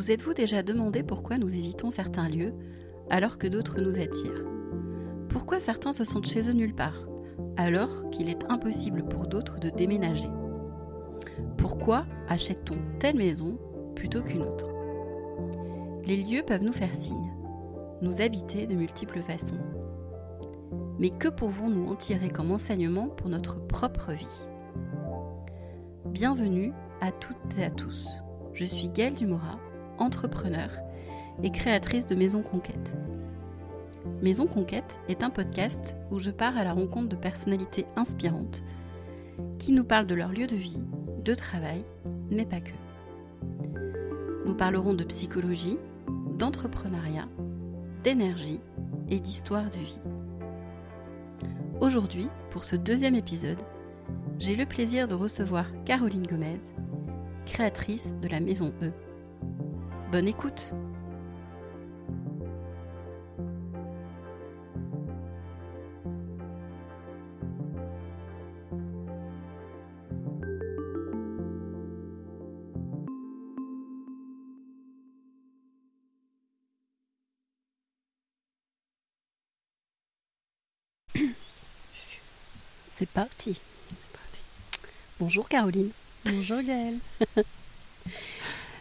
Vous êtes-vous déjà demandé pourquoi nous évitons certains lieux alors que d'autres nous attirent? Pourquoi certains se sentent chez eux nulle part alors qu'il est impossible pour d'autres de déménager? Pourquoi achète-t-on telle maison plutôt qu'une autre? Les lieux peuvent nous faire signe, nous habiter de multiples façons. Mais que pouvons-nous en tirer comme enseignement pour notre propre vie? Bienvenue à toutes et à tous. Je suis Gaëlle Dumora, entrepreneur et créatrice de Maison Conquête. Maison Conquête est un podcast où je pars à la rencontre de personnalités inspirantes qui nous parlent de leur lieu de vie, de travail, mais pas que. Nous parlerons de psychologie, d'entrepreneuriat, d'énergie et d'histoire de vie. Aujourd'hui, pour ce deuxième épisode, j'ai le plaisir de recevoir Caroline Gomez, créatrice de la Maison E. Bonne écoute C'est parti. Bonjour Caroline. Bonjour Gaëlle.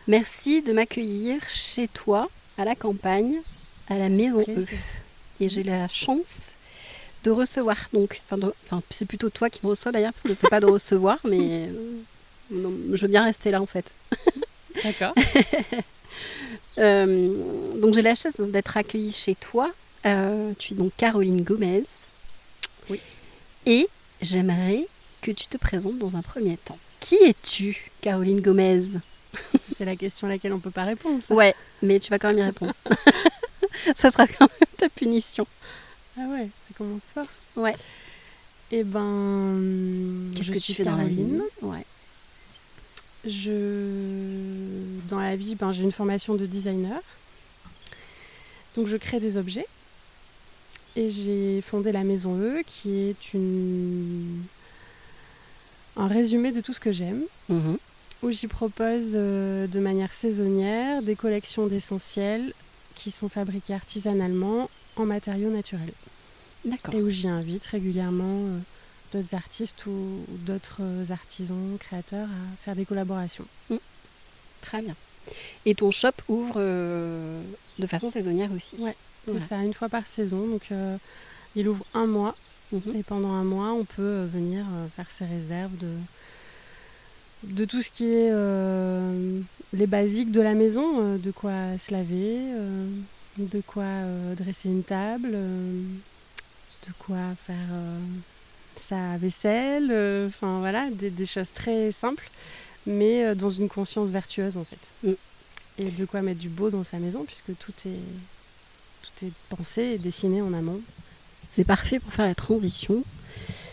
Merci de m'accueillir chez toi, à la campagne, à la maison E. Et j'ai la chance de recevoir donc, enfin, c'est plutôt toi qui me reçois d'ailleurs parce que c'est pas de recevoir, mais euh, je veux bien rester là en fait. D'accord. Euh, donc j'ai la chance d'être accueillie chez toi. Euh, tu es donc Caroline Gomez. Oui. Et j'aimerais que tu te présentes dans un premier temps. Qui es-tu, Caroline Gomez? C'est la question à laquelle on ne peut pas répondre. Ça. Ouais, mais tu vas quand même y répondre. ça sera quand même ta punition. Ah ouais, ça commence fort. Ouais. Et eh ben. Qu'est-ce que tu fais dans la vie? Ouais. Je. Dans la vie, ben, j'ai une formation de designer. Donc je crée des objets. Et j'ai fondé la Maison E, qui est une... un résumé de tout ce que j'aime, mhm. Où j'y propose euh, de manière saisonnière des collections d'essentiels qui sont fabriqués artisanalement en matériaux naturels. D'accord. Et où j'y invite régulièrement euh, d'autres artistes ou, d'autres artisans, créateurs à faire des collaborations. Mm. Très bien. Et ton shop ouvre euh, de façon saisonnière aussi Ouais, c'est ça, une fois par saison. Donc euh, il ouvre un mois. Mhm. Et pendant un mois, on peut euh, venir euh, faire ses réserves de, de tout ce qui est les basiques de la maison, de quoi se laver, de quoi dresser une table, de quoi faire sa vaisselle, enfin voilà, des, choses très simples, mais dans une conscience vertueuse en fait. Mm. Et de quoi mettre du beau dans sa maison, puisque tout est tout est pensé et dessiné en amont. C'est parfait pour faire la transition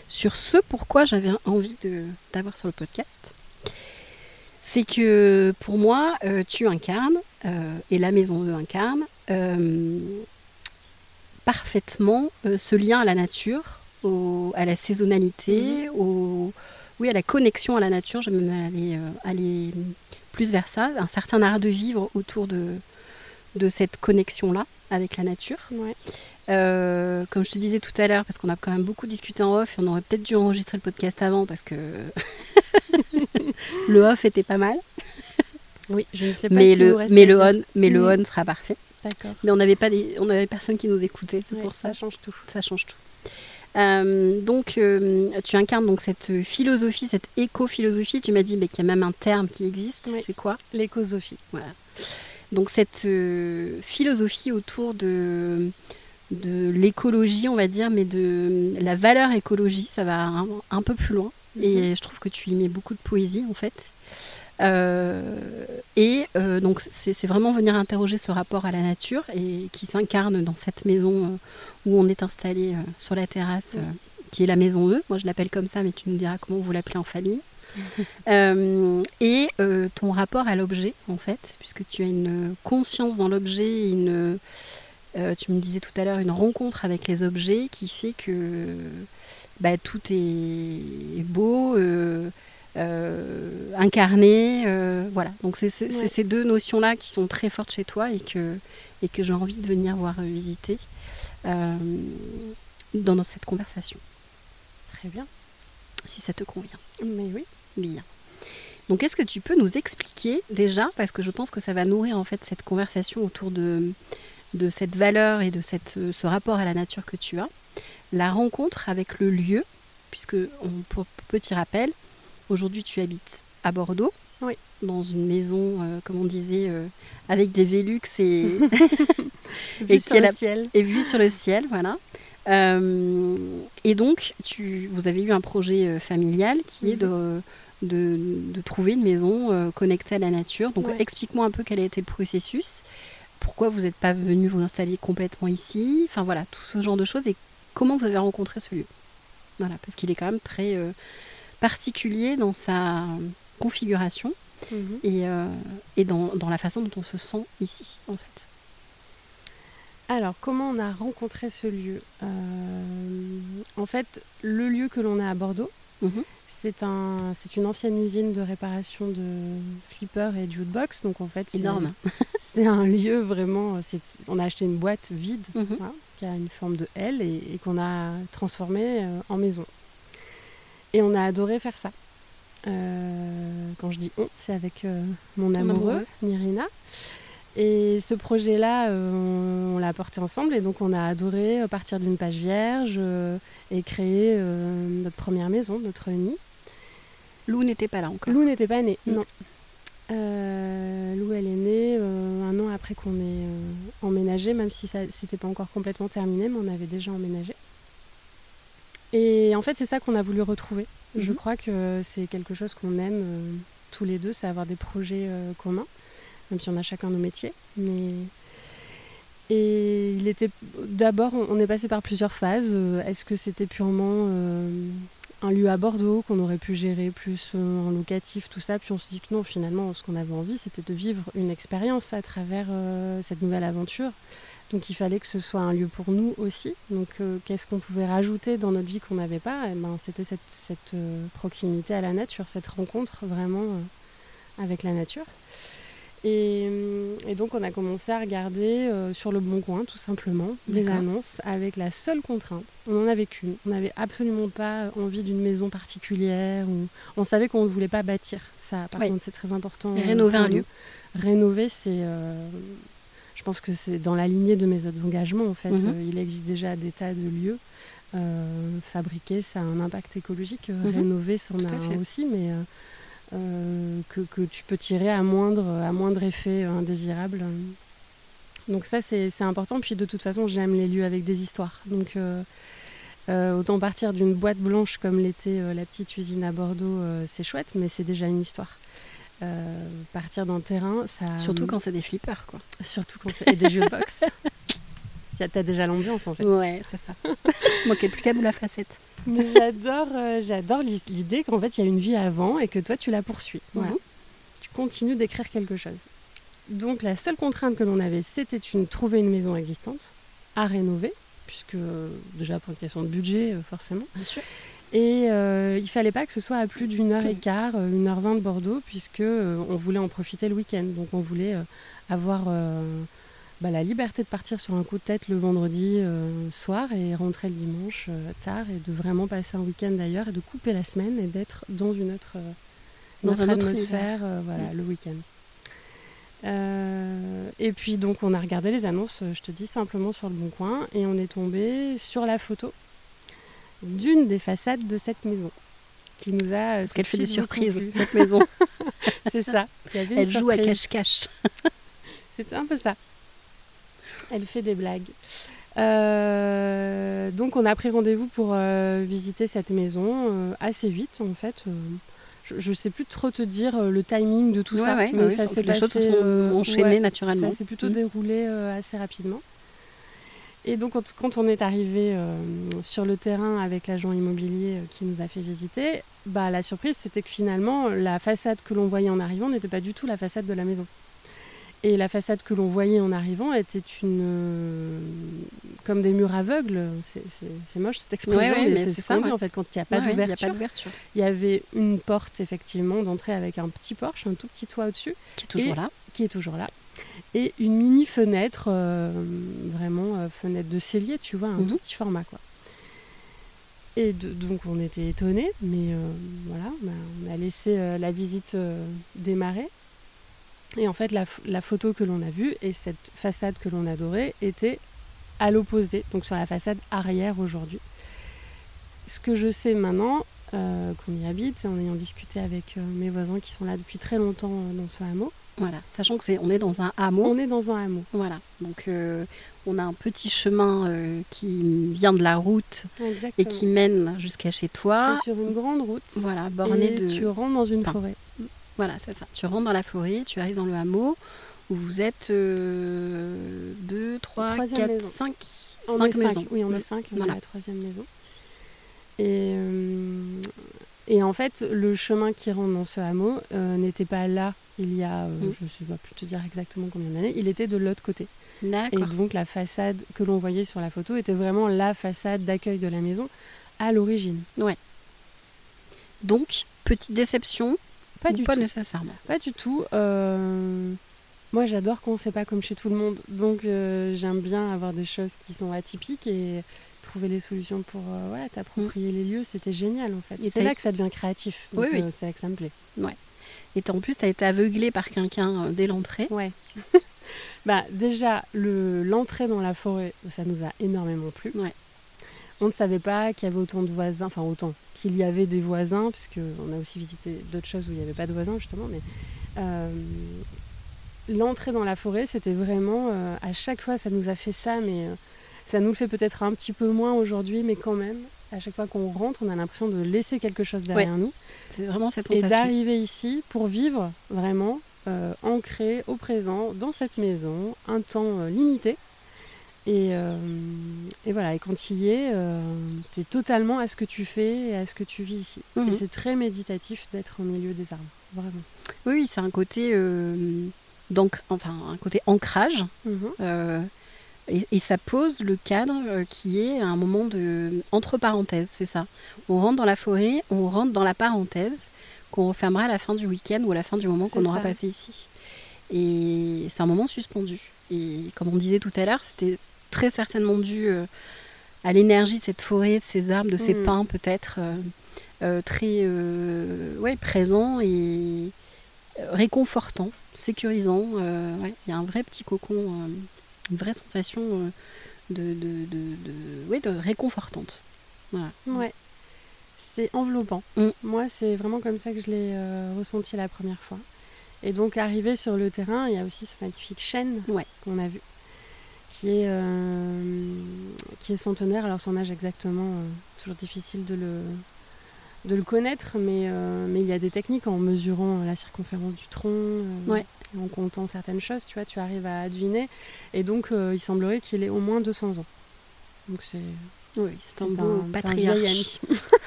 sur ce pourquoi j'avais envie d'avoir sur le podcast. C'est que pour moi, euh, tu incarnes, euh, et la maison E incarne, euh, parfaitement ce lien à la nature, à la saisonnalité, Mhm. au, oui, à la connexion à la nature. J'aime aller, aller plus vers ça, un certain art de vivre autour de, de cette connexion-là avec la nature. Ouais. Euh, comme je te disais tout à l'heure, parce qu'on a quand même beaucoup discuté en off, et on aurait peut-être dû enregistrer le podcast avant parce que le off était pas mal. Oui, je ne sais pas mais ce le, nous reste mais le on, mais le on sera parfait. D'accord. Mais on n'avait pas des, on avait personne qui nous écoutait, c'est Ouais, pour ça. ça change tout. Ça change tout. Euh, donc, euh, tu incarnes donc cette philosophie, cette éco-philosophie. Tu m'as dit mais qu'il y a même un terme qui existe. Oui. C'est quoi? L'écosophie. Voilà. Donc cette euh, philosophie autour de, de l'écologie, on va dire, mais de la valeur écologie, ça va un, un peu plus loin. Et je trouve que tu y mets beaucoup de poésie, en fait. Euh, et euh, donc c'est vraiment venir interroger ce rapport à la nature et qui s'incarne dans cette maison euh, où on est installé sur la terrasse, qui est la maison E. Moi je l'appelle comme ça, mais tu nous diras comment vous l'appelez en famille. Et ton rapport à l'objet, en fait, puisque tu as une conscience dans l'objet, une, tu me disais tout à l'heure, une rencontre avec les objets qui fait que bah, tout est beau, euh, incarné. voilà, donc c'est ces deux notions-là qui sont très fortes chez toi et que, et que j'ai envie de venir voir visiter dans cette conversation. Très bien. Si ça te convient. Mais oui. Bien. Donc, est-ce que tu peux nous expliquer déjà, parce que je pense que ça va nourrir en fait cette conversation autour de, de cette valeur et de cette, ce rapport à la nature que tu as, la rencontre avec le lieu, puisque pour petit rappel, aujourd'hui tu habites à Bordeaux, oui. dans une maison, euh, comme on disait, euh, avec des Vélux et, et, sur le ciel. et vue sur le ciel, voilà. Euh, et donc, tu, vous avez eu un projet familial qui est mhm. de de, trouver une maison connectée à la nature. Donc explique-moi un peu quel a été le processus, pourquoi vous n'êtes pas venu vous installer complètement ici, enfin voilà, tout ce genre de choses et comment vous avez rencontré ce lieu. Voilà, parce qu'il est quand même très euh, particulier dans sa configuration mhm. et, euh, et dans, dans, la façon dont on se sent ici en fait. Alors, comment on a rencontré ce lieu? En fait, le lieu que l'on a à Bordeaux, mhm. C'est un, c'est une ancienne usine de réparation de flippers et jukebox. Donc en fait, énorme. C'est un lieu vraiment. on a acheté une boîte vide mhm. hein, qui a une forme de L et, qu'on a transformée euh, en maison. Et on a adoré faire ça. Euh, quand je dis on, c'est avec euh, mon amoureux, Nirina. Et ce projet-là, on, l'a porté ensemble et donc on a adoré partir d'une page vierge et créer notre première maison, notre nid. Lou n'était pas là encore. Lou n'était pas née, mm. non. Euh, Lou, elle est née euh, un an après qu'on ait euh, emménagé, même si ça c'était pas encore complètement terminé, mais on avait déjà emménagé. Et en fait, c'est ça qu'on a voulu retrouver. Je mhm. crois que c'est quelque chose qu'on aime tous les deux, c'est avoir des projets communs, même si on a chacun nos métiers. Mais et il était d'abord, on est passé par plusieurs phases. Est-ce que c'était purement un lieu à Bordeaux qu'on aurait pu gérer plus euh, en locatif, tout ça. Puis on se dit que non, finalement, ce qu'on avait envie, c'était de vivre une expérience à travers euh, cette nouvelle aventure. Donc il fallait que ce soit un lieu pour nous aussi. Donc euh, qu'est-ce qu'on pouvait rajouter dans notre vie qu'on n'avait pas? Eh ben, C'était cette proximité à la nature, cette rencontre vraiment avec la nature. Et, donc on a commencé à regarder euh, sur le bon coin tout simplement des annonces avec la seule contrainte. On n'en avait qu'une. On n'avait absolument pas envie d'une maison particulière. Ou... On savait qu'on ne voulait pas bâtir. Ça, par contre, c'est très important. Et rénover un lieu. Rénover, c'est. Euh, je pense que c'est dans la lignée de mes autres engagements en fait. Mhm. Euh, il existe déjà des tas de lieux. fabriquer, ça a un impact écologique. Mhm. Rénover, ça en a aussi, mais euh, que, que, tu peux tirer à moindre, à moindre effet indésirable. Donc ça, c'est important. Puis de toute façon, j'aime les lieux avec des histoires. Donc euh, euh, autant partir d'une boîte blanche comme l'était la petite usine à Bordeaux, c'est chouette, mais c'est déjà une histoire. partir d'un terrain, ça... Surtout quand c'est des flippers, quoi. Surtout quand c'est des jeux de boxe. T'as déjà l'ambiance, en fait. Ouais, c'est ça. Moi qui plus qu'à la facette. Mais j'adore, euh, j'adore l'idée qu'en fait il y a une vie avant et que toi tu la poursuis. Tu continues d'écrire quelque chose. Donc la seule contrainte que l'on avait, c'était une trouver une maison existante à rénover, puisque déjà pour une question de budget euh, forcément. Bien sûr. Et euh, il fallait pas que ce soit à plus d'une heure et quart, une heure vingt de Bordeaux, puisque on voulait en profiter le week-end. Donc on voulait avoir bah, la liberté de partir sur un coup de tête le vendredi euh, soir et rentrer le dimanche euh, tard et de vraiment passer un week-end d'ailleurs et de couper la semaine et d'être dans une autre, euh, dans atmosphère voilà, le week-end. et puis donc on a regardé les annonces, je te dis simplement sur le bon coin, et on est tombé sur la photo d'une des façades de cette maison qui nous a. Parce qu'elle fait des surprises, cette maison. C'est ça. Elle joue à cache-cache. C'était un peu ça. Elle fait des blagues. Euh, donc on a pris rendez-vous pour euh, visiter cette maison euh, assez vite en fait. je ne sais plus trop te dire le timing de tout ça, mais ça s'est passé. Les choses sont enchaînées naturellement. Ça s'est plutôt mm. déroulé assez rapidement. Et donc quand, on est arrivé sur le terrain avec l'agent immobilier qui nous a fait visiter, bah, la surprise c'était que finalement la façade que l'on voyait en arrivant n'était pas du tout la façade de la maison. Et la façade que l'on voyait en arrivant était une euh, comme des murs aveugles. C'est- moche cette expression, Ouais, ouais, mais, mais c'est c'est ce ça, ouais. en fait quand il n'y a pas d'ouverture. Il y avait une porte effectivement d'entrée avec un petit porche, un tout petit toit au-dessus, Qui est toujours Et- là. qui est toujours là, et une mini fenêtre, euh, vraiment euh, fenêtre de cellier, tu vois, un Mhm. tout petit format quoi. Et de- donc on était étonnés, mais voilà, bah, on a laissé la visite démarrer. Et en fait, la, ph- la photo que l'on a vue et cette façade que l'on adorait était à l'opposé, donc sur la façade arrière aujourd'hui. Ce que je sais maintenant, euh, qu'on y habite, en ayant discuté avec euh, mes voisins qui sont là depuis très longtemps euh, dans ce hameau, Voilà. Sachant que c'est, on est dans un hameau. on est dans un hameau. Voilà. Donc on a un petit chemin qui vient de la route Exactement. et qui mène jusqu'à chez toi. T'es sur une grande route. Voilà, borné et de. tu rentres dans une Enfin, forêt. Voilà, c'est ça. Tu rentres dans la forêt, tu arrives dans le hameau où vous êtes 2, 3, Troisième 4, maison. 5, On 5 est cinq. maisons. Oui, on est cinq. On Voilà. est la troisième maison. Et, euh, et en fait, le chemin qui rentre dans ce hameau euh, n'était pas là il y a, euh, Mm. je ne sais pas plus te dire exactement combien d'années, il était de l'autre côté. Et donc la façade que l'on voyait sur la photo était vraiment la façade d'accueil de la maison à l'origine. Donc, petite déception, Pas du pas tout. nécessairement. Pas du tout. Euh, Moi, j'adore quand c'est pas comme chez tout le monde. Donc, euh, j'aime bien avoir des choses qui sont atypiques et trouver les solutions pour euh, ouais, t'approprier les lieux. C'était génial, en fait. Et C'est là que ça devient créatif. Donc, Oui, oui. c'est là que ça me plaît. Et t'as- en plus, tu as été aveuglé par quelqu'un dès l'entrée. Ouais. bah, déjà, le- l'entrée dans la forêt, ça nous a énormément plu. Ouais. On ne savait pas qu'il y avait autant de voisins, enfin autant, qu'il y avait des voisins, puisque on a aussi visité d'autres choses où il n'y avait pas de voisins, justement. Mais euh, l'entrée dans la forêt, c'était vraiment, euh, à chaque fois, ça nous a fait ça, mais euh, ça nous le fait peut-être un petit peu moins aujourd'hui, mais quand même, à chaque fois qu'on rentre, on a l'impression de laisser quelque chose derrière nous C'est vraiment cette et sensation. d'arriver ici pour vivre vraiment ancré au présent dans cette maison un temps limité et, euh, et voilà et quand tu y es tu es totalement à ce que tu fais et à ce que tu vis ici Mhm. et c'est très méditatif d'être au milieu des arbres vraiment Oui, c'est un côté, euh, donc, enfin, un côté ancrage. euh, et, et ça pose le cadre euh, qui est un moment de entre parenthèses, c'est ça. On rentre dans la forêt, on rentre dans la parenthèse qu'on refermera à la fin du week-end ou à la fin du moment qu'on aura passé ici. Et c'est un moment suspendu. Et comme on disait tout à l'heure, c'était très certainement dû euh, à l'énergie de cette forêt, de ces arbres, de ces Mhm. pins peut-être euh, euh, très ouais, présents et réconfortant, sécurisant. ouais, Il y a un vrai petit cocon, une vraie sensation de, de, de, de- ouais, de réconfortante. Voilà. ouais c'est enveloppant Mm. moi c'est vraiment comme ça que je l'ai ressenti la première fois et donc arrivé sur le terrain il y a aussi ce magnifique chêne Ouais. qu'on a vu qui est, euh, qui est centenaire. Alors son âge exactement, euh, toujours difficile de le, de le connaître, mais, euh, mais il y a des techniques en mesurant la circonférence du tronc, euh, Ouais. en comptant certaines choses, tu vois, tu arrives à deviner. Et donc euh, il semblerait qu'il ait au moins 200 ans. Donc c'est Oui, c'est un patriarche. vieil ami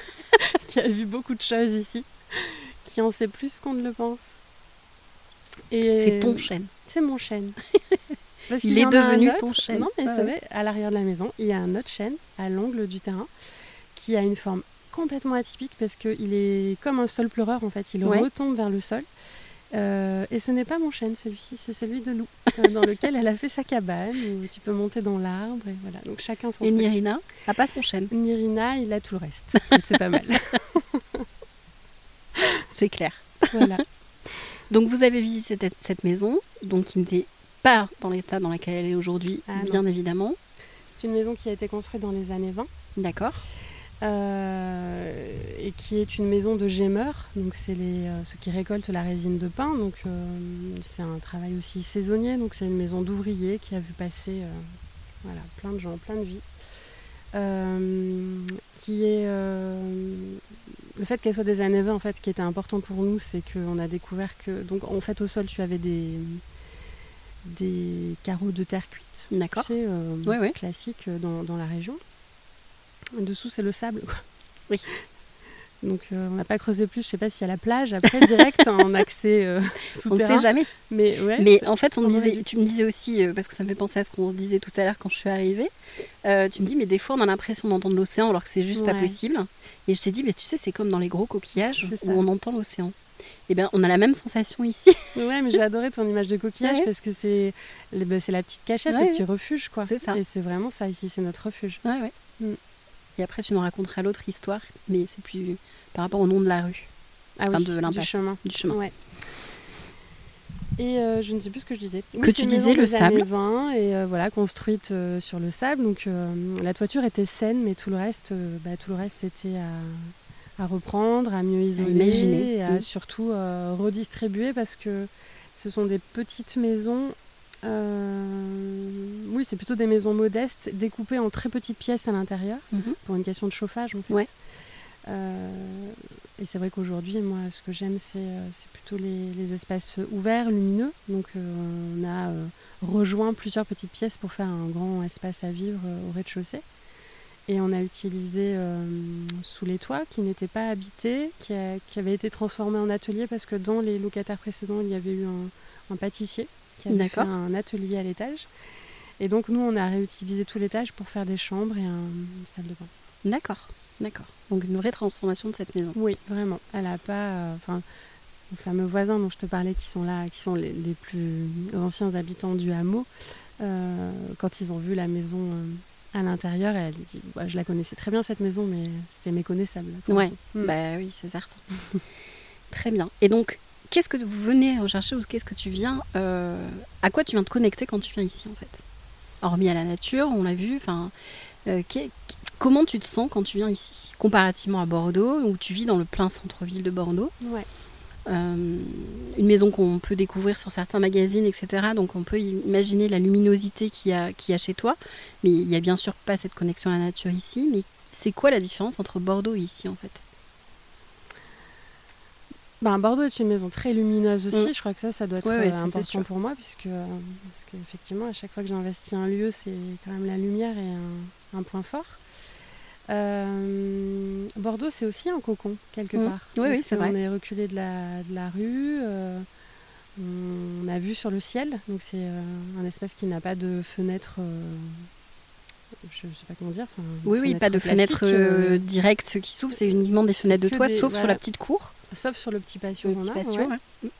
qui a vu beaucoup de choses ici, qui en sait plus qu'on ne le pense. Et C'est ton chêne. c'est mon chêne. Parce Il est devenu ton chêne. Non, mais Ouais, c'est vrai, à l'arrière de la maison, il y a un autre chêne à l'angle du terrain qui a une forme complètement atypique parce qu'il est comme un sol pleureur en fait. Il Ouais. retombe vers le sol. Euh, et ce n'est pas mon chêne, celui-ci, c'est celui de Lou, euh, dans lequel elle a fait sa cabane, où tu peux monter dans l'arbre, et voilà. Donc chacun son Et truc. Nirina a pas son chêne, Nirina, il a tout le reste. C'est pas mal. c'est clair. voilà. Donc vous avez visité cette, cette maison, donc qui n'était pas dans l'état dans lequel elle est aujourd'hui, Ah, bien évidemment. C'est une maison qui a été construite dans les années 20. D'accord. euh, et qui est une maison de gémeurs, donc c'est les, euh, ceux qui récoltent la résine de pin, donc euh, c'est un travail aussi saisonnier, donc c'est une maison d'ouvriers qui a vu passer voilà, plein de gens, plein de vies. Qui est le fait qu'elle soit des années 20 en fait, qui était important pour nous, c'est qu'on a découvert que donc en fait au sol tu avais des des carreaux de terre cuite, D'accord. tu sais, euh, Ouais, ouais. classique euh, dans, dans la région. Dessous, c'est le sable. Quoi. Oui. Donc euh, on n'a pas creusé plus. Je sais pas s'il y a la plage après direct en accès euh, On ne sait jamais. Mais, ouais, Mais en fait, on disait, tu me disais aussi, parce que ça me fait penser à ce qu'on se disait tout à l'heure quand je suis arrivée, tu me dis, mais des fois on a l'impression d'entendre l'océan alors que c'est juste pas possible. Et je t'ai dit, mais tu sais, c'est comme dans les gros coquillages où on entend l'océan. Et bien, on a la même sensation ici. Ouais, mais j'ai adoré ton image de coquillage Ouais. parce que c'est bah, c'est la petite cachette, Ouais, le petit refuge quoi. C'est ça. Et c'est vraiment ça ici, c'est notre refuge. Ouais, ouais. Mm. Et après, tu nous raconteras l'autre histoire, mais c'est plus par rapport au nom de la rue, Ah enfin oui, de du chemin. du chemin. Ouais. Et euh, je ne sais plus ce que je disais. Oui, Que tu disais, le sable. 20 et euh, voilà, construite euh, sur le sable. Donc la toiture était saine, mais tout le reste, bah, tout le reste c'était à, à reprendre, à mieux isoler, imaginer. et à Mm. surtout euh, redistribuer parce que ce sont des petites maisons. euh, oui, c'est plutôt des maisons modestes, découpées en très petites pièces à l'intérieur Mhm. pour une question de chauffage en fait. Ouais. Euh, et c'est vrai qu'aujourd'hui, moi, ce que j'aime, c'est plutôt les, les espaces ouverts, lumineux. Donc, on a rejoint plusieurs petites pièces pour faire un grand espace à vivre au rez-de-chaussée. Et on a utilisé euh, sous les toits qui n'étaient pas habités, qui, a- qui avaient été transformés en atelier parce que dans les locataires précédents, il y avait eu un, un pâtissier qui avait fait un atelier à l'étage. Et donc, nous, on a réutilisé tout l'étage pour faire des chambres et un- une salle de bain. D'accord, d'accord. Donc une vraie transformation de cette maison. Oui, vraiment. Elle a pas. euh, Enfin, les fameux voisins dont je te parlais qui sont là, qui sont les, les plus anciens habitants du hameau, euh, quand ils ont vu la maison euh, à l'intérieur, elle dit Ouais, Je la connaissais très bien cette maison, mais c'était méconnaissable. Ouais, le coup. Mm. Bah oui, c'est certain. Très bien. Et donc, qu'est-ce que vous venez rechercher ou qu'est-ce que tu viens, euh, à quoi tu viens te connecter quand tu viens ici en fait? Hormis à la nature, on l'a vu. Enfin, euh, comment tu te sens quand tu viens ici, comparativement à Bordeaux, où tu vis dans le plein centre-ville de Bordeaux? Ouais. Euh, une maison qu'on peut découvrir sur certains magazines, etc. Donc on peut imaginer la luminosité qu'il y, a, qu'il y a chez toi. Mais il n'y a bien sûr pas cette connexion à la nature ici. Mais c'est quoi la différence entre Bordeaux et ici en fait? Ben, Bordeaux est une maison très lumineuse aussi. Mm. Je crois que ça, ça doit être Ouais, ouais, euh, important pour moi, puisque euh, parce qu'effectivement, à chaque fois que j'investis un lieu, c'est quand même la lumière et un, un point fort. Euh, Bordeaux, c'est aussi un cocon quelque Mm. part. Oui, c'est vrai. est reculé de la, de la rue. euh, on a vu sur le ciel, donc c'est euh, un espace qui n'a pas de fenêtre. je sais pas comment dire. Oui, oui, pas de fenêtre directe qui s'ouvre, c'est uniquement des fenêtres de toit, des- sauf sur la petite cour. sauf sur le petit patio Le qu'on petit a, patio, ouais. ouais.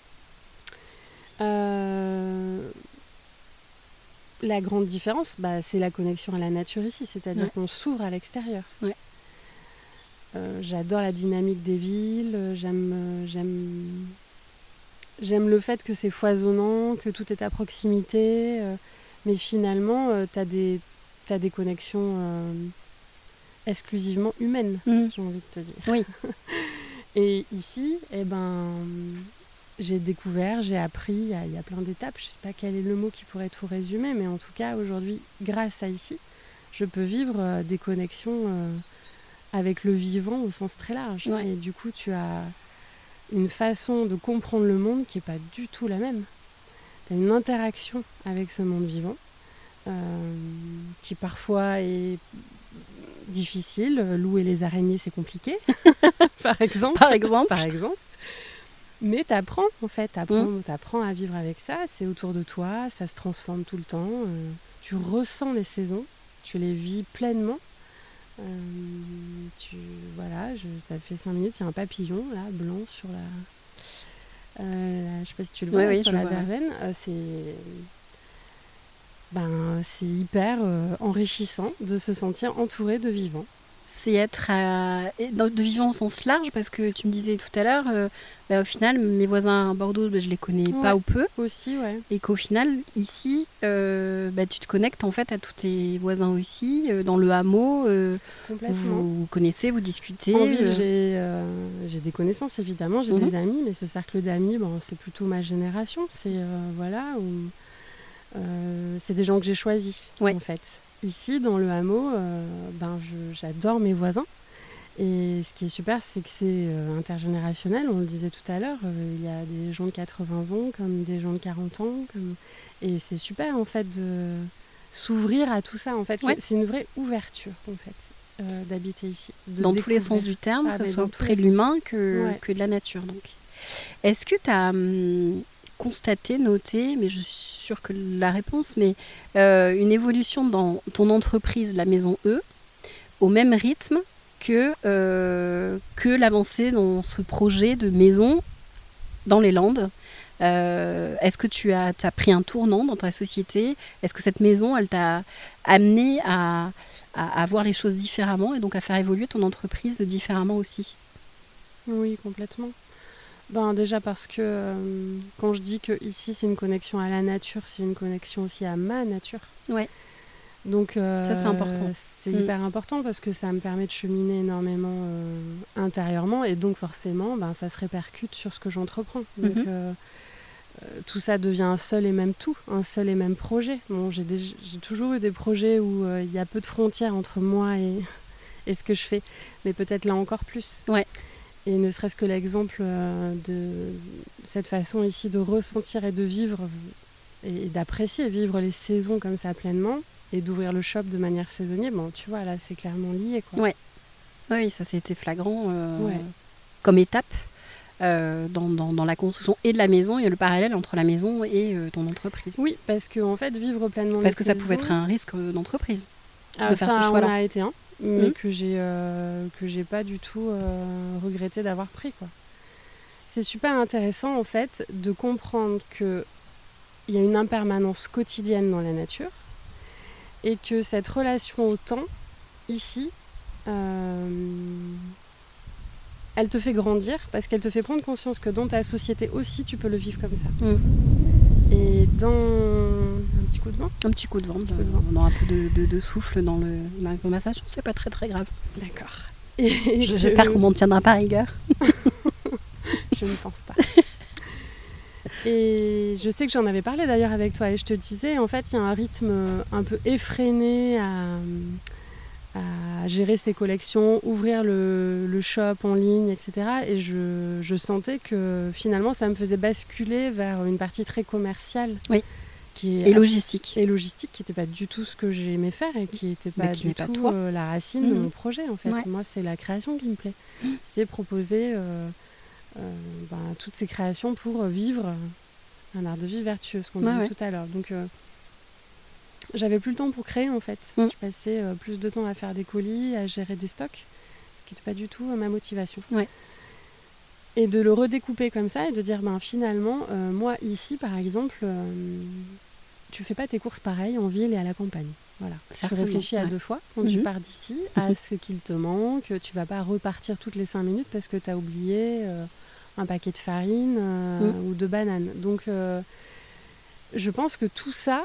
La grande différence, bah, c'est la connexion à la nature ici, c'est-à dire Ouais. qu'on s'ouvre à l'extérieur. Ouais. Euh, J'adore la dynamique des villes, j'aime, euh, j'aime, j'aime le fait que c'est foisonnant, que tout est à proximité, euh, mais finalement, tu as des, t'as des connexions exclusivement humaines, Mhm. j'ai envie de te dire. Oui. Et ici, eh ben, j'ai découvert, j'ai appris, il y, a- il y a plein d'étapes, je sais pas quel est le mot qui pourrait tout résumer, mais en tout cas, aujourd'hui, grâce à ici, je peux vivre euh, des connexions euh, avec le vivant au sens très large. Ouais. Et du coup, tu as une façon de comprendre le monde qui n'est pas du tout la même. Tu as une interaction avec ce monde vivant euh, qui parfois est difficile. Louer les araignées, c'est compliqué, par exemple. Par exemple. Par exemple. Mais tu apprends, en fait. Tu apprends, à vivre avec ça. C'est autour de toi, ça se transforme tout le temps. euh, tu ressens les saisons, tu les vis pleinement. Euh, tu, voilà, je, ça fait cinq minutes, il y a un papillon là, blanc sur la. euh, je sais pas si tu le vois, Oui, oui, sur la verveine. euh, c'est. Ben, c'est hyper enrichissant de se sentir entouré de vivants. C'est être de vivant au sens large, parce que tu me disais tout à l'heure, euh, bah, au final, mes voisins à Bordeaux, bah, je les connais pas ou peu, Aussi, ouais. et qu'au final, ici, euh, bah, tu te connectes en fait à tous tes voisins aussi, euh, dans le hameau, vous, vous connaissez, vous discutez. J'ai des connaissances évidemment, j'ai Mhm. des amis, mais ce cercle d'amis, bon, c'est plutôt ma génération. C'est voilà, où, c'est des gens que j'ai choisis Ouais. en fait. Ici, dans le hameau, euh, ben, j'adore mes voisins. Et ce qui est super, c'est que c'est euh, intergénérationnel. On le disait tout à l'heure, euh, il y a des gens de 80 ans comme des gens de 40 ans. Comme... Et c'est super en fait de s'ouvrir à tout ça. En fait, Ouais. c'est une vraie ouverture en fait. d'habiter ici. dans tous les sens du terme, ah, que ce soit dans tous près les de l'humain que, Ouais. que de la nature. Donc. Est-ce que tu as hum, constaté, noté, mais je suis que la réponse, mais euh, une évolution dans ton entreprise, la maison E, au même rythme que, euh, que l'avancée dans ce projet de maison dans les Landes. Euh, Est-ce que tu as, as pris un tournant dans ta société? Est-ce que cette maison, elle t'a amené à, à voir les choses différemment et donc à faire évoluer ton entreprise différemment aussi? Oui, complètement. Ben, déjà parce que euh, quand je dis que ici c'est une connexion à la nature, c'est une connexion aussi à ma nature. Ouais. Donc euh, Ça, c'est important. C'est Mm. hyper important parce que ça me permet de cheminer énormément euh, intérieurement et donc forcément, ben, ça se répercute sur ce que j'entreprends. Donc Mhm. euh, euh, tout ça devient un seul et même tout, un seul et même projet. Bon, j'ai des- j'ai toujours eu des projets où il y a peu de frontières entre moi et, et ce que je fais, mais peut-être là encore plus. Ouais. Et ne serait-ce que l'exemple euh, de cette façon ici de ressentir et de vivre et d'apprécier vivre les saisons comme ça pleinement et d'ouvrir le shop de manière saisonnière, bon, tu vois, là, c'est clairement lié. Quoi. Ouais. Oui, ça c'était flagrant euh, Ouais. comme étape euh, dans, dans- dans la construction et de la maison et le parallèle entre la maison et euh, ton entreprise. Oui, parce que en fait, vivre pleinement Parce les que ça pouvait être un risque d'entreprise. Ah, de faire ça ce choix-là. a été un, mais Mhm. que j'ai euh, que j'ai pas du tout euh, regretté d'avoir pris quoi. C'est super intéressant en fait de comprendre que il y a une impermanence quotidienne dans la nature et que cette relation au temps ici euh, elle te fait grandir parce qu'elle te fait prendre conscience que dans ta société aussi tu peux le vivre comme ça. Mhm. Et dans un petit coup de vent. Un petit coup de vent, coup de vent. on aura un peu de, de- de souffle dans le, la conversation, c'est pas très très grave. D'accord. Je- J'espère qu'on m'en tiendra pas rigueur. Je ne pense pas. Et je sais que j'en avais parlé d'ailleurs avec toi et je te disais, en fait, il y a un rythme un peu effréné à, à gérer ses collections, ouvrir le, le shop en ligne, etc. Et je, je sentais que finalement, ça me faisait basculer vers une partie très commerciale. Oui. Qui est Et logistique. et logistique qui n'était pas du tout ce que j'aimais faire et qui n'était Mais pas qui du pas tout toi. euh, la racine de Mhm. mon projet en fait. Ouais. Moi, c'est la création qui me plaît. C'est proposer euh, euh, ben, toutes ces créations pour vivre un art de vie vertueux, ce qu'on Ouais, disait ouais. tout à l'heure. Donc, j'avais plus le temps pour créer en fait. Mm. Je passais euh, plus de temps à faire des colis, à gérer des stocks, ce qui n'était pas du tout euh, ma motivation. Ouais. Et de le redécouper comme ça et de dire, ben finalement, euh, moi ici par exemple, tu fais pas tes courses pareilles en ville et à la campagne. Voilà. Tu réfléchis à ouais. deux fois quand tu Mhm. pars d'ici à ce qu'il te manque. Tu vas pas repartir toutes les cinq minutes parce que tu as oublié un paquet de farine Mhm. ou de bananes. Donc, je pense que tout ça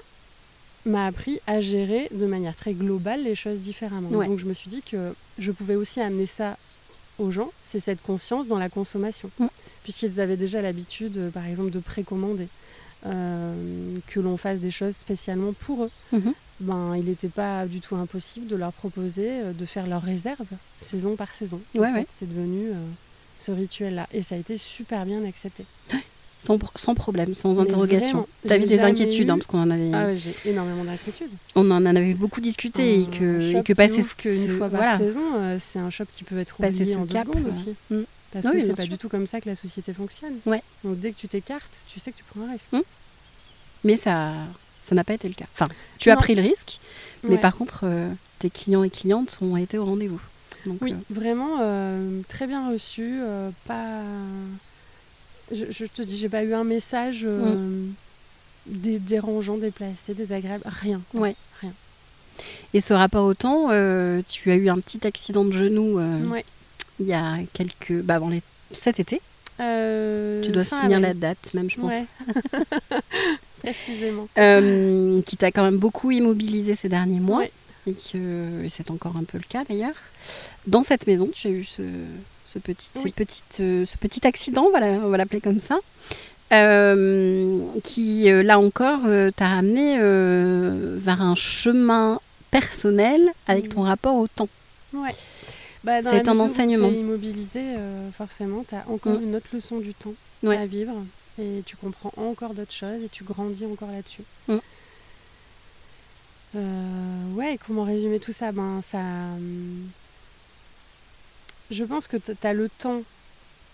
m'a appris à gérer de manière très globale les choses différemment. Ouais. Donc, je me suis dit que je pouvais aussi amener ça aux gens, c'est cette conscience dans la consommation. Puisqu'ils avaient déjà l'habitude, euh, par exemple, de précommander. euh, que l'on fasse des choses spécialement pour eux Mhm. ben, il n'était pas du tout impossible de leur proposer euh, de faire leur réserve saison par saison. Ouais, ouais. C'est devenu euh, ce rituel-là. Et ça a été super bien accepté. Sans, pro- sans problème, sans Mais interrogation. Tu avais des inquiétudes, eu- hein, parce qu'on en avait, Ah ouais, j'ai énormément d'inquiétudes. on en avait beaucoup discuté et que, et que passer ouvre qu'une ce- fois par voilà. saison, euh, c'est un shop qui peut être oublié ce en deux cap, secondes euh, aussi. mm. Parce Oui, que c'est pas sûr. du tout comme ça que la société fonctionne. Ouais. Donc dès que tu t'écartes, tu sais que tu prends un risque. Mm. Mais ça ça n'a pas été le cas. Enfin, tu as pris le risque, mais Ouais. par contre, euh, tes clients et clientes ont été au rendez-vous. Oui, euh, vraiment euh, très bien reçu. euh, pas, je, je te dis, j'ai pas eu un message euh, dé- dérangeant, déplacé, désagréable, rien. quoi. Ouais. Rien. Et ce rapport au temps, euh, tu as eu un petit accident de genou euh, Ouais. il y a quelques. Bah, avant les... cet été. Tu dois souvenir la date, même, je pense. Ouais. Précisément. Qui t'a quand même beaucoup immobilisé ces derniers mois. Et que et c'est encore un peu le cas d'ailleurs. Dans cette maison, tu as eu ce, ce petit, Oui. cette petite, euh, ce petit accident, voilà, on va l'appeler comme ça, euh, qui, euh, là encore, t'a ramené vers un chemin personnel avec ton rapport au temps. Ouais. Bah, été un enseignement. t'es immobilisé, forcément, tu as encore Mm. une autre leçon du temps Ouais. à vivre. Et tu comprends encore d'autres choses et tu grandis encore là-dessus. Mm. Euh, ouais, comment résumer tout ça? Ben, ça, Je pense que tu as le temps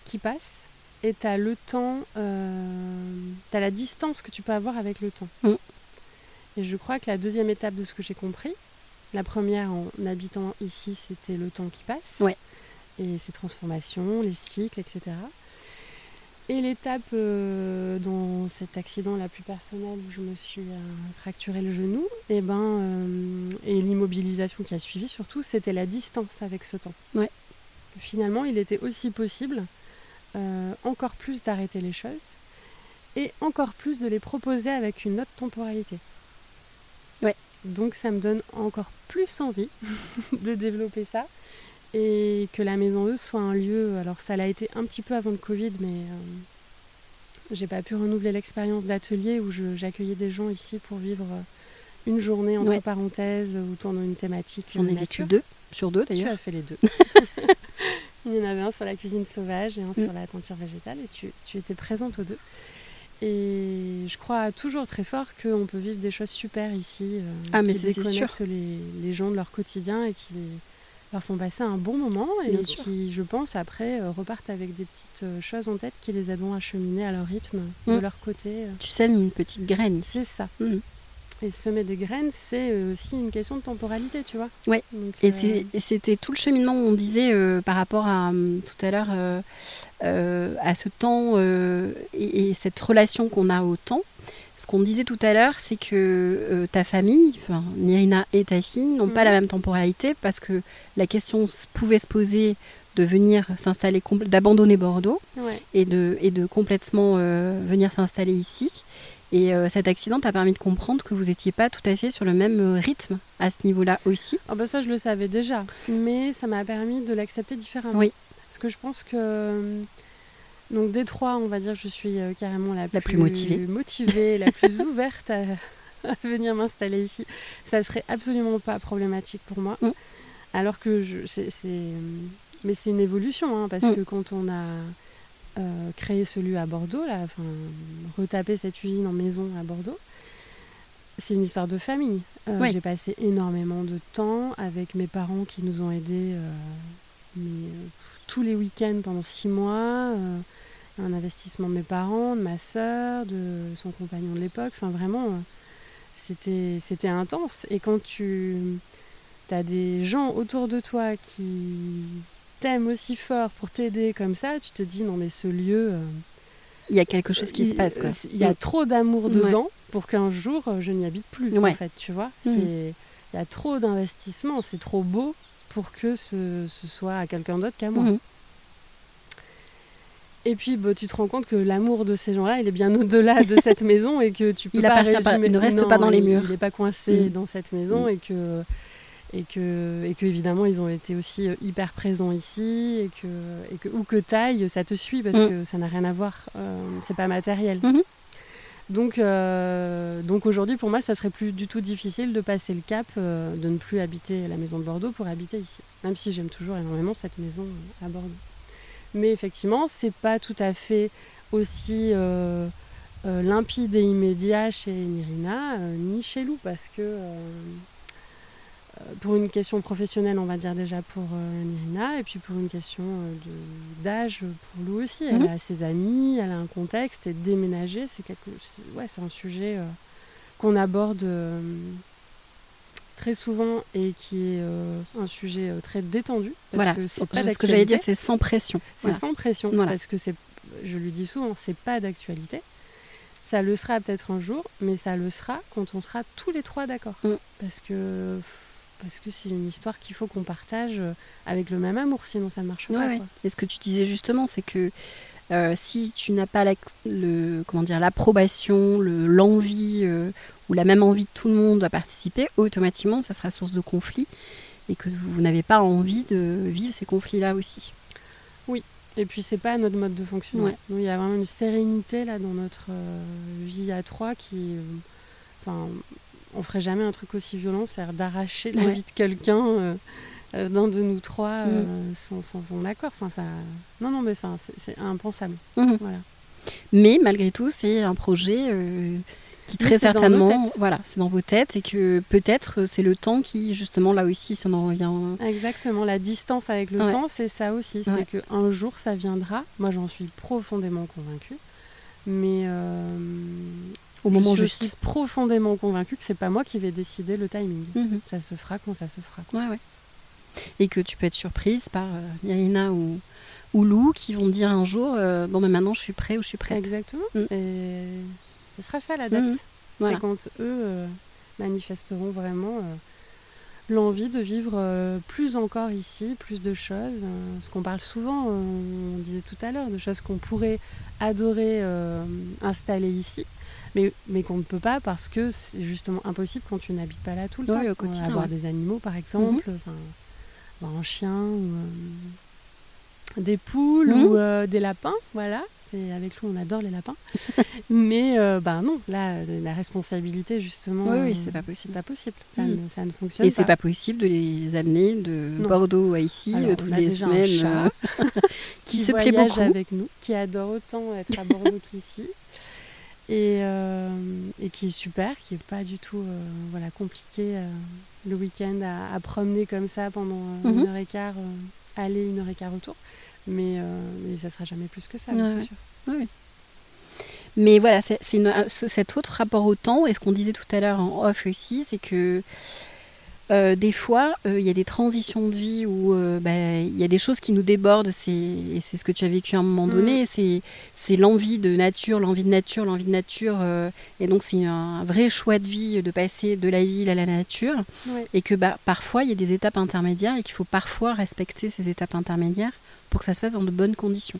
qui passe et tu as le temps, euh, tu as la distance que tu peux avoir avec le temps. Mm. Et je crois que la deuxième étape de ce que j'ai compris, la première en habitant ici, c'était le temps qui passe. Ouais. Et ses transformations, les cycles, etc. Et l'étape euh, dans cet accident la plus personnelle où je me suis euh, fracturé le genou, et, ben, euh, et l'immobilisation qui a suivi surtout, c'était la distance avec ce temps. Ouais. Finalement, il était aussi possible encore plus d'arrêter les choses et encore plus de les proposer avec une autre temporalité. Ouais. Donc ça me donne encore plus envie de développer ça et que la maison E soit un lieu. Alors ça l'a été un petit peu avant le Covid, mais euh, j'ai pas pu renouveler l'expérience d'atelier où j'accueillais des gens ici pour vivre euh, une journée entre Ouais. parenthèses autour d'une thématique. J'en ai vécu deux, sur deux Tu d'ailleurs. as fait les deux. Il y en avait un sur la cuisine sauvage et un Mm. sur la teinture végétale et tu, tu étais présente aux deux. Et je crois toujours très fort qu'on peut vivre des choses super ici, euh, Ah, mais qui déconnectent les, les gens de leur quotidien et qui leur font passer un bon moment et Bien sûr. qui, je pense, après euh, repartent avec des petites euh, choses en tête qui les aideront à cheminer à leur rythme, de Mm. leur côté. Tu sèmes une petite graine. C'est ça. Mhm. Et semer des graines, c'est euh, aussi une question de temporalité, tu vois. Et euh, et c'était tout le cheminement où on disait euh, par rapport à hum, tout à l'heure euh, à ce temps et, et cette relation qu'on a au temps. Ce qu'on disait tout à l'heure, c'est que ta famille, Nirina et ta fille, n'ont pas Mhm. la même temporalité parce que la question pouvait se poser de venir s'installer, d'abandonner Bordeaux ouais. et de, et de complètement venir s'installer ici. Et euh, cet accident t'a permis de comprendre que vous n'étiez pas tout à fait sur le même euh, rythme à ce niveau-là aussi. Ah bah ça, je le savais déjà, mais ça m'a permis de l'accepter différemment. Oui. Parce que je pense que. euh, Donc, des trois, on va dire, je suis carrément la, La plus motivée. motivée, la plus ouverte à, à venir m'installer ici. Ça serait absolument pas problématique pour moi. Mm. Alors que je. c'est- c'est- Mais c'est une évolution, hein, parce Mm. que quand on a. euh, créé ce lieu à Bordeaux, là, enfin, retaper cette usine en maison à Bordeaux, c'est une histoire de famille. Euh, Oui. J'ai passé énormément de temps avec mes parents qui nous ont aidés euh, mais, tous les week-ends pendant six mois. un investissement de mes parents, de ma sœur, de son compagnon de l'époque. Enfin, vraiment, c'était c'était intense. Et quand tu as des gens autour de toi qui t'aiment aussi fort pour t'aider comme ça, tu te dis non mais ce lieu... euh, Il y a quelque chose qui se passe. Quoi. Il y a Mm. trop d'amour Ouais. dedans pour qu'un jour euh, je n'y habite plus. Ouais. En fait, tu vois, c'est il y a trop d'investissement, c'est trop beau pour que ce, ce soit à quelqu'un d'autre qu'à moi. Mhm. Et puis bah, tu te rends compte que l'amour de ces gens-là, il est bien au-delà de cette maison et que tu peux Il pas pas- ne reste Non, pas dans les murs. Il n'est pas coincé Mhm. dans cette maison et que et que et que évidemment ils ont été aussi euh, hyper présents ici et que et que où que t'ailles, ça te suit parce Mhm. que ça n'a rien à voir. euh, c'est pas matériel. Mhm. Donc, euh, donc aujourd'hui, pour moi, ça serait plus du tout difficile de passer le cap, euh, de ne plus habiter la maison de Bordeaux pour habiter ici. Même si j'aime toujours énormément cette maison à Bordeaux. Mais effectivement, c'est pas tout à fait aussi limpide et immédiat chez Nirina, ni chez Lou, parce que pour une question professionnelle, on va dire déjà pour euh, Nirina, et puis pour une question euh, d'âge pour Lou aussi. Elle Mhm. a ses amis, elle a un contexte, et déménager, c'est quelque, ouais, un sujet euh, qu'on aborde très souvent et qui est un sujet très détendu. Parce Voilà, que pas ce que j'allais dire, c'est sans pression. C'est Voilà. sans pression, Voilà. parce que c'est, je lui dis souvent, c'est pas d'actualité. Ça le sera peut-être un jour, mais ça le sera quand on sera tous les trois d'accord. Mm. Parce que parce que c'est une histoire qu'il faut qu'on partage euh, avec le même amour, sinon ça ne marche Ouais, pas. ouais. quoi? Et ce que tu disais justement, c'est que euh, si tu n'as pas la- le, comment dire, l'approbation, le- l'envie euh, ou la même envie de tout le monde à participer, automatiquement, ça sera source de conflit et que vous, n'avez pas envie de vivre ces conflits-là aussi. Et puis c'est pas notre mode de fonctionnement. Ouais. Il y a vraiment une sérénité là dans notre euh, vie à trois qui, enfin, on ferait jamais un truc aussi violent, c'est-à-dire d'arracher la Ouais. vie de quelqu'un euh, euh, d'un de nous trois Mm. euh, sans, sans son accord. Enfin, ça, non, non, mais enfin, c'est- c'est impensable. Mhm. Voilà. Mais malgré tout, c'est un projet euh, qui très certainement, voilà, c'est dans vos têtes et que peut-être c'est le temps qui, justement, là aussi, si on en revient. Exactement, la distance avec le temps, c'est ça aussi, c'est que un jour ça viendra. Moi, j'en suis profondément convaincue, mais euh, au moment je juste. suis profondément convaincue que c'est pas moi qui vais décider le timing. Mhm. Ça se fera quand ça se fera. Ouais, ouais. Et que tu peux être surprise par euh, Irina ou, ou Lou qui vont dire un jour euh, bon mais maintenant je suis prêt ou je suis prête. Exactement. Mm. Et ce sera ça la date. Mhm. Voilà. C'est quand eux euh, manifesteront vraiment euh, l'envie de vivre euh, plus encore ici, plus de choses. euh, ce qu'on parle souvent, euh, on disait tout à l'heure, de choses qu'on pourrait adorer installer ici. Mais, mais qu'on ne peut pas parce que c'est justement impossible quand tu n'habites pas là tout le Oui, temps. au quotidien, avoir ouais. Des animaux par exemple, avoir un chien ou euh, des poules Mhm. ou euh, des lapins, voilà. C'est avec nous on adore les lapins. mais euh, bah non, là la responsabilité justement, Oui, oui, euh, c'est pas c'est possible. pas possible. Ça, Mhm. ne, ça ne fonctionne Et c'est pas possible de les amener de Non. Bordeaux à ici Alors, euh, toutes les semaines, euh, qui, se plaît voyage beaucoup. avec nous, qui adore autant être à Bordeaux qu'ici. Et, euh, et qui est super, qui est pas du tout euh, voilà, compliqué euh, le week-end à, à promener comme ça pendant euh, Mhm. une heure et quart, aller une heure et quart retour. Mais, mais ça sera jamais plus que ça, Ouais, c'est ouais. sûr. Mais voilà, c'est c'est une- ce- cet autre rapport au temps, et ce qu'on disait tout à l'heure en off aussi, c'est que euh, des fois, euh, il y a des transitions de vie où euh, bah, il y a des choses qui nous débordent, c'est- et c'est ce que tu as vécu à un moment Mm. donné, c'est l'envie de nature, l'envie de nature, l'envie de nature, et donc c'est un vrai choix de vie de passer de la ville à la nature, Ouais. et que bah, parfois il y a des étapes intermédiaires, et qu'il faut parfois respecter ces étapes intermédiaires pour que ça se fasse dans de bonnes conditions.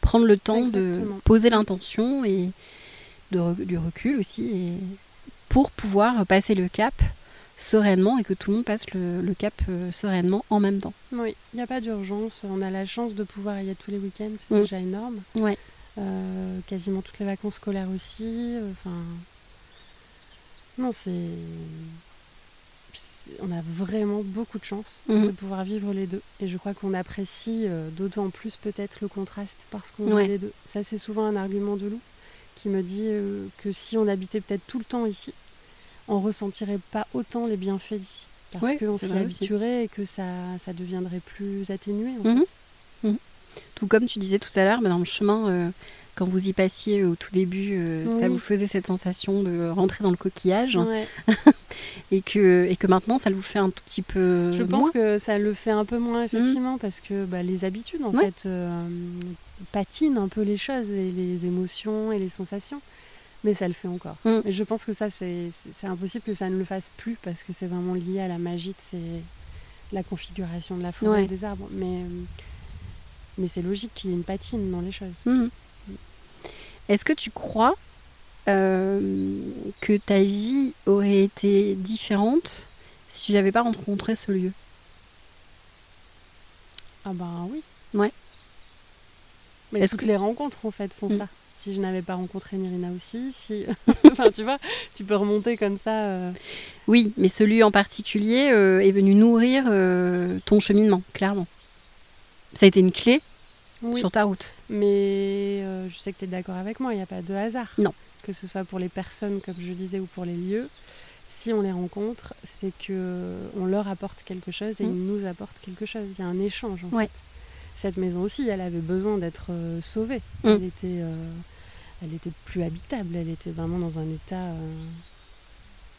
Prendre le temps de poser l'intention et de du recul aussi, et pour pouvoir passer le cap sereinement et que tout le monde passe le, le cap euh, sereinement en même temps. Oui, il n'y a pas d'urgence. On a la chance de pouvoir y être tous les week-ends, c'est Mm. déjà énorme. Ouais. Euh, quasiment toutes les vacances scolaires aussi. Enfin, non, c'est, on a vraiment beaucoup de chance Mhm. de pouvoir vivre les deux. Et je crois qu'on apprécie euh, d'autant plus peut-être le contraste parce qu'on Ouais. vit les deux. Ça, c'est souvent un argument de Lou qui me dit euh, que si on habitait peut-être tout le temps ici, on ressentirait pas autant les bienfaits d'ici. Parce Ouais, qu'on s'y aussi. habituerait et que ça, ça deviendrait plus atténué. En Mhm. fait. Tout comme tu disais tout à l'heure, bah, dans le chemin, euh, quand vous y passiez au tout début, euh, ça vous faisait cette sensation de rentrer dans le coquillage Ouais. et, que, et que maintenant ça vous fait un tout petit peu Je pense moins. que ça le fait un peu moins effectivement parce que bah, les habitudes en Ouais. fait euh, patinent un peu les choses et les émotions et les sensations. Mais ça le fait encore. Mm. Et je pense que ça c'est impossible que ça ne le fasse plus parce que c'est vraiment lié à la magie de ces- la configuration de la forêt Ouais. et des arbres. Mais, euh, mais c'est logique qu'il y ait une patine dans les choses. Mhm. Est-ce que tu crois euh, que ta vie aurait été différente si tu n'avais pas rencontré ce lieu? Ah ben oui. Ouais. Mais Est-ce que- les rencontres en fait font Mm. ça. Si je n'avais pas rencontré Myrina aussi, si, enfin tu vois, tu peux remonter comme ça. euh, Oui, mais ce lieu en particulier euh, est venu nourrir euh, ton cheminement, clairement. Ça a été une clé Oui. sur ta route. Mais je sais que tu es d'accord avec moi, il n'y a pas de hasard. Non. Que ce soit pour les personnes, comme je disais, ou pour les lieux. Si on les rencontre, c'est que on leur apporte quelque chose et Mm. ils nous apportent quelque chose. Il y a un échange. En Ouais. fait. Cette maison aussi, elle avait besoin d'être euh, sauvée. Mm. Elle était, euh, elle était plus habitable. Elle était vraiment dans un état euh,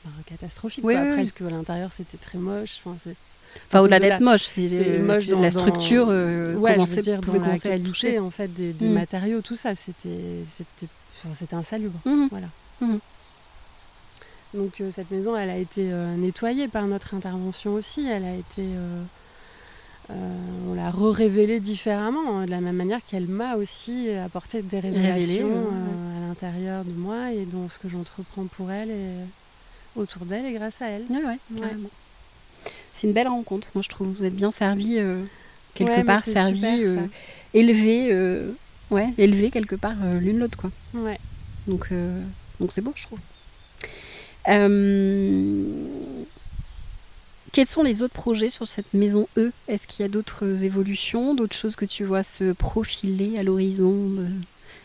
ben, catastrophique. Oui, quoi. oui, oui. Presque à l'intérieur, c'était très moche. Enfin, c'est- Enfin, au-delà d'être moche, c'est moche dans, la dans- structure, euh, ouais, comment je veux dire pouvait dans la qualité toucher. en fait des, des Mm. matériaux, tout ça, c'était c'était enfin, c'était insalubre. Mhm. Voilà. Mhm. Donc cette maison, elle a été nettoyée par notre intervention aussi. Elle a été, euh, on l'a re-révélée différemment, hein, de la même manière qu'elle m'a aussi apporté des révélations ouais, euh, à l'intérieur de moi et dans ce que j'entreprends pour elle et autour d'elle et grâce à elle. Ouais, ouais, Ouais. carrément. C'est une belle rencontre, moi je trouve. Vous êtes bien servi euh, quelque mais part, servi, élevé, ouais, élevé quelque part l'une l'autre quoi. Ouais. Donc donc c'est beau, je trouve. Euh, quels sont les autres projets sur cette maison E? Est-ce qu'il y a d'autres évolutions, d'autres choses que tu vois se profiler à l'horizon de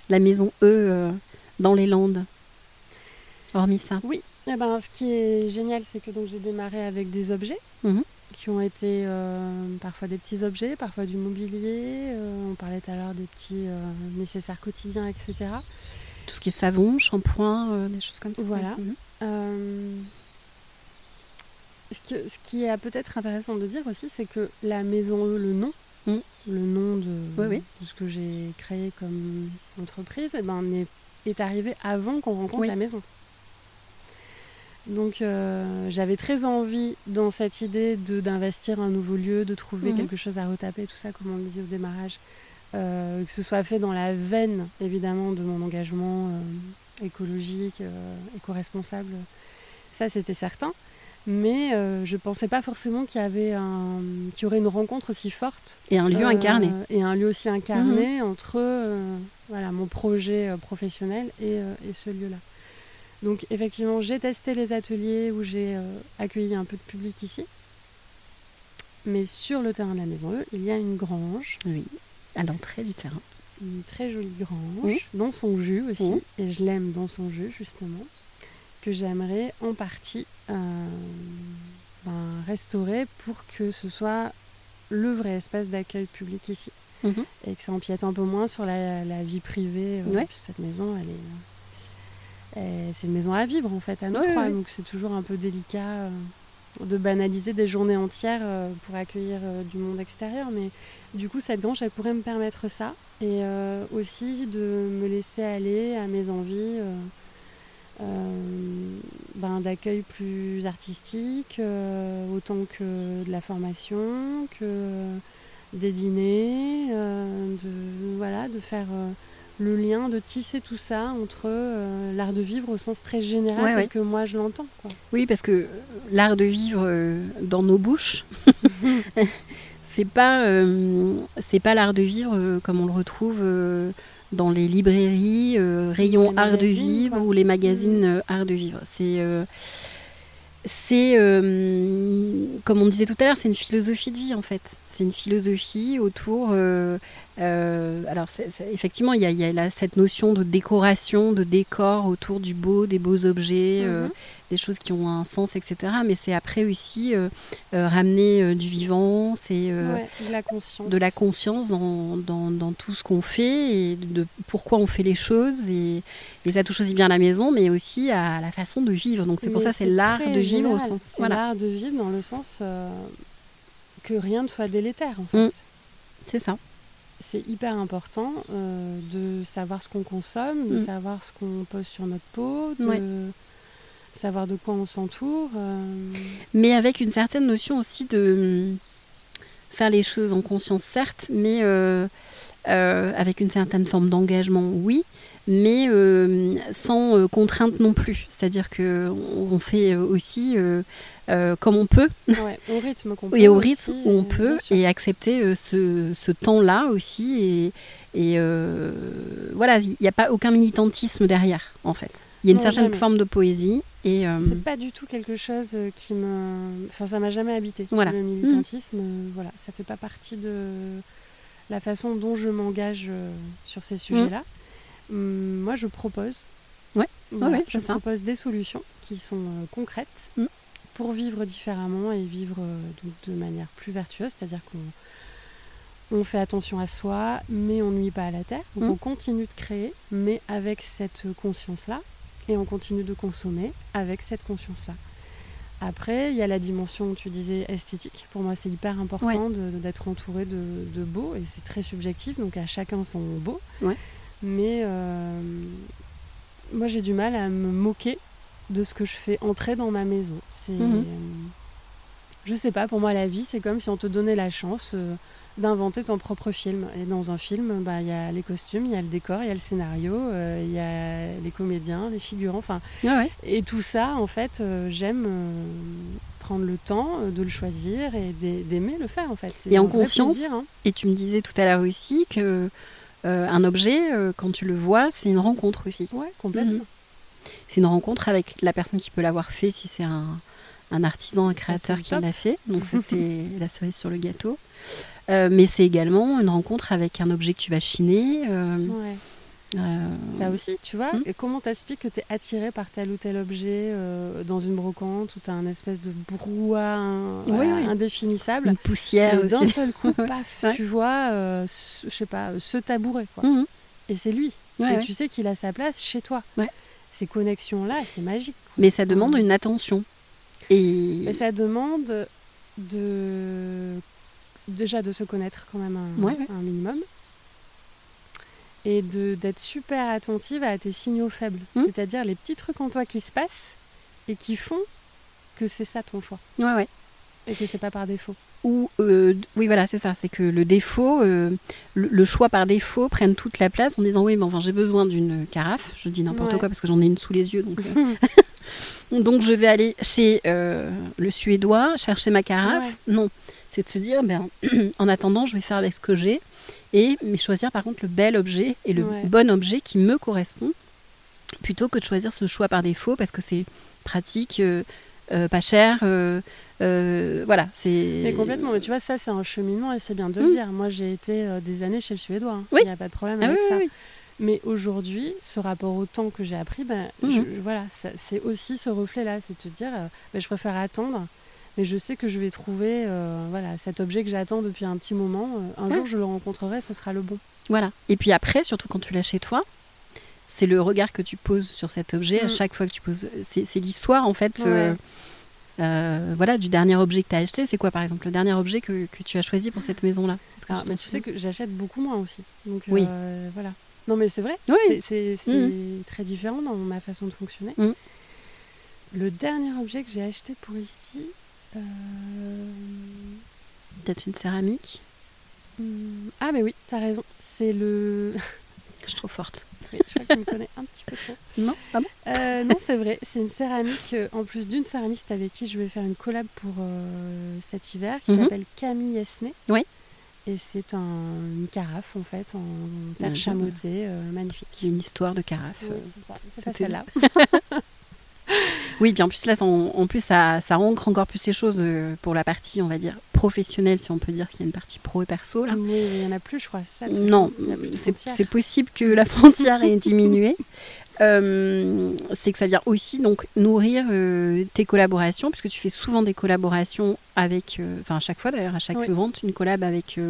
la maison E euh, dans les Landes? Hormis ça Oui. Eh ben, ce qui est génial, c'est que donc j'ai démarré avec des objets Mhm. qui ont été euh, parfois des petits objets, parfois du mobilier. euh, on parlait tout à l'heure des petits euh, nécessaires quotidiens, etc. Tout ce qui est savon, shampoing, euh, des choses comme ça. Voilà. Mhm. Ce, que- ce qui est peut-être intéressant de dire aussi, c'est que la maison E, le nom, Mm. le nom de, Oui, oui. de ce que j'ai créé comme entreprise, eh ben, est, est arrivé avant qu'on rencontre Oui. la maison. Donc euh, j'avais très envie dans cette idée de d'investir un nouveau lieu, de trouver Mhm. quelque chose à retaper, tout ça, comme on le disait au démarrage, euh, que ce soit fait dans la veine évidemment de mon engagement euh, écologique, éco-responsable, ça c'était certain. Mais euh, je pensais pas forcément qu'il y avait un, qu'il y aurait une rencontre aussi forte Et un lieu euh, incarné. et un lieu aussi incarné entre euh, voilà mon projet euh, professionnel et, et ce lieu-là. Donc effectivement, j'ai testé les ateliers où j'ai accueilli un peu de public ici. Mais sur le terrain de la maison E, il y a une grange, Oui. À l'entrée du terrain. une très jolie grange, dans son jus aussi, et je l'aime dans son jus justement, que j'aimerais en partie euh, ben, restaurer pour que ce soit le vrai espace d'accueil public ici Mhm. et que ça empiète un peu moins sur la, la vie privée. euh, Ouais. cette maison, elle est, elle- c'est une maison à vivre en fait, à nous Ouais, donc c'est toujours un peu délicat euh, de banaliser des journées entières euh, pour accueillir euh, du monde extérieur. Mais du coup, cette grange, elle pourrait me permettre ça et euh, aussi de me laisser aller à mes envies. euh, euh, ben, d'accueil plus artistique, euh, autant que de la formation, que des dîners, euh, de, voilà, de faire euh, le lien, de tisser tout ça entre euh, l'art de vivre au sens très général Ouais, que moi je l'entends. quoi. Oui, parce que l'art de vivre euh, dans nos bouches, c'est pas, euh, c'est pas l'art de vivre euh, comme on le retrouve euh, dans les librairies, euh, rayons art de vivre quoi. ou les magazines euh, art de vivre. C'est, euh, c'est comme on disait tout à l'heure, c'est une philosophie de vie en fait. C'est une philosophie autour. Euh, alors, effectivement, il y a, il y a là cette notion de décoration, de décor autour du beau, des beaux objets. euh, Mhm. des choses qui ont un sens, etc. Mais c'est après aussi euh, ramener du vivant, c'est Ouais, de la conscience. de la conscience dans, dans, dans tout ce qu'on fait et de pourquoi on fait les choses. Et, et ça touche aussi bien à la maison, mais aussi à la façon de vivre. Donc c'est pour ça c'est l'art de vivre au sens. C'est Voilà, l'art de vivre dans le sens que rien ne soit délétère en fait. Mm. c'est ça. C'est hyper important euh, de savoir ce qu'on consomme, de Mm. savoir ce qu'on pose sur notre peau, de Ouais. savoir de quoi on s'entoure. euh, Mais avec une certaine notion aussi de hum, faire les choses en conscience, certes, mais euh, avec une certaine forme d'engagement, oui, mais euh, sans contrainte non plus. C'est-à-dire que on fait aussi euh, comme on peut ouais, au rythme qu'on peut. et au aussi, rythme où on euh, peut et accepter euh, ce, ce temps-là aussi. Et, et voilà, il n'y a pas aucun militantisme derrière, en fait. Il y a une Non, certaine jamais. forme de poésie. Et, euh, C'est pas du tout quelque chose qui me. Enfin, ça m'a jamais habité. Voilà. Le militantisme, euh, voilà, ça fait pas partie de la façon dont je m'engage sur ces sujets-là. Hum, moi, je propose. Ouais. Voilà, ouais, je c'est ça. propose des solutions qui sont concrètes Mm. Pour vivre différemment et vivre euh, donc, de manière plus vertueuse, c'est-à-dire qu'on on fait attention à soi, mais on nuit pas à la terre. Donc Mm. on continue de créer, mais avec cette conscience-là, et on continue de consommer avec cette conscience-là. Après, il y a la dimension, tu disais, esthétique. Pour moi, c'est hyper important d'être entouré de, de beau, et c'est très subjectif, donc à chacun son beau. Ouais. Mais euh, moi, j'ai du mal à me moquer de ce que je fais entrer dans ma maison. C'est, euh, je sais pas, pour moi, la vie, c'est comme si on te donnait la chance euh, d'inventer ton propre film. Et dans un film, bah, il y a les costumes, il y a le décor, il y a le scénario, euh, il y a les comédiens, les figurants, enfin, ouais. et tout ça, en fait, j'aime prendre le temps de le choisir et d'ai- d'aimer le faire, en fait. Et en conscience, plaisir, hein. Et tu me disais tout à l'heure aussi que un objet, quand tu le vois, c'est une rencontre aussi. Ouais, complètement. Mhm. C'est une rencontre avec la personne qui peut l'avoir fait, si c'est un, un artisan, un créateur c'est qui l'a fait. Donc ça, c'est la cerise sur le gâteau. Euh, mais c'est également une rencontre avec un objet que tu vas chiner. euh, Ouais. Ça aussi, tu vois. Hmm. Et comment t'expliques que tu es attiré par tel ou tel objet euh, dans une brocante où tu as un espèce de brouhaha un- Oui, voilà, oui. indéfinissable? Une poussière Et d'un aussi. seul coup, paf, Ouais. tu vois, euh, ce- je sais pas, ce tabouret. Quoi. Mhm. Et c'est lui. Ouais, et ouais. tu sais qu'il a sa place chez toi. Ces connexions-là, c'est magique. Mais ça demande une attention. Et Mais ça demande de déjà de se connaître quand même un, Ouais, ouais. un minimum et de d'être super attentive à tes signaux faibles, Mm. c'est-à-dire les petits trucs en toi qui se passent et qui font que c'est ça ton choix ouais, ouais. et que c'est pas par défaut. Euh, oui, voilà, c'est ça. C'est que le défaut, euh, le, le choix par défaut prenne toute la place en disant oui, mais enfin j'ai besoin d'une carafe. Je dis n'importe Ouais. quoi parce que j'en ai une sous les yeux, donc. euh, Donc je vais aller chez le Suédois chercher ma carafe. Ouais. Non, c'est de se dire, ben, en attendant, je vais faire avec ce que j'ai et mais choisir par contre le bel objet et le Ouais. bon objet qui me correspond, plutôt que de choisir ce choix par défaut parce que c'est pratique, pas cher. euh, euh, voilà, c'est. Mais complètement, mais tu vois, ça c'est un cheminement et c'est bien de Mm. le dire. Moi j'ai été euh, des années chez le Suédois, hein. il n'y a pas de problème Ah avec oui, ça. oui. Mais aujourd'hui, ce rapport au temps que j'ai appris, ben, Mhm. je- voilà, c'est aussi ce reflet-là, c'est de te dire, euh, ben, je préfère attendre, mais je sais que je vais trouver euh, voilà, cet objet que j'attends depuis un petit moment. euh, un Ouais. jour, je le rencontrerai, ce sera le bon. Voilà. Et puis après, surtout quand tu l'as chez toi, c'est le regard que tu poses sur cet objet à Mm. chaque fois que tu poses. C'est l'histoire en fait. Ouais. euh, euh, voilà, du dernier objet que tu as acheté, c'est quoi par exemple le dernier objet que, que tu as choisi pour cette maison-là? Que Alors, tu t'en mais tu sais que j'achète beaucoup moins aussi. Donc Oui. euh, voilà. Non, mais c'est vrai, Oui. c'est- Mhm. très différent dans ma façon de fonctionner. Mhm. Le dernier objet que j'ai acheté pour ici. euh, Peut-être une céramique hmm, Ah, mais oui, t'as raison. C'est le. Je suis trop forte. Oui, je crois que tu me connais un petit peu trop. Non Ah bon Euh, non, c'est vrai. C'est une céramique, euh, en plus d'une céramiste avec qui je vais faire une collab pour euh, cet hiver, qui Mhm. s'appelle Camille Esnay. Oui. Et c'est un- une carafe, en fait, en terre euh, magnifique. Une histoire de carafe. C'est celle-là. Oui, puis en plus là, ça, en, en plus ça, ça ancre encore plus les choses pour la partie, on va dire, professionnelle, si on peut dire qu'il y a une partie pro et perso là. Oui, il n'y en a plus, je crois. c'est ça. Non, c'est possible que la frontière ait diminué. Euh, c'est que ça vient aussi donc nourrir euh, tes collaborations, puisque tu fais souvent des collaborations avec, euh, enfin à chaque fois d'ailleurs, à chaque Oui. vente, une collab avec,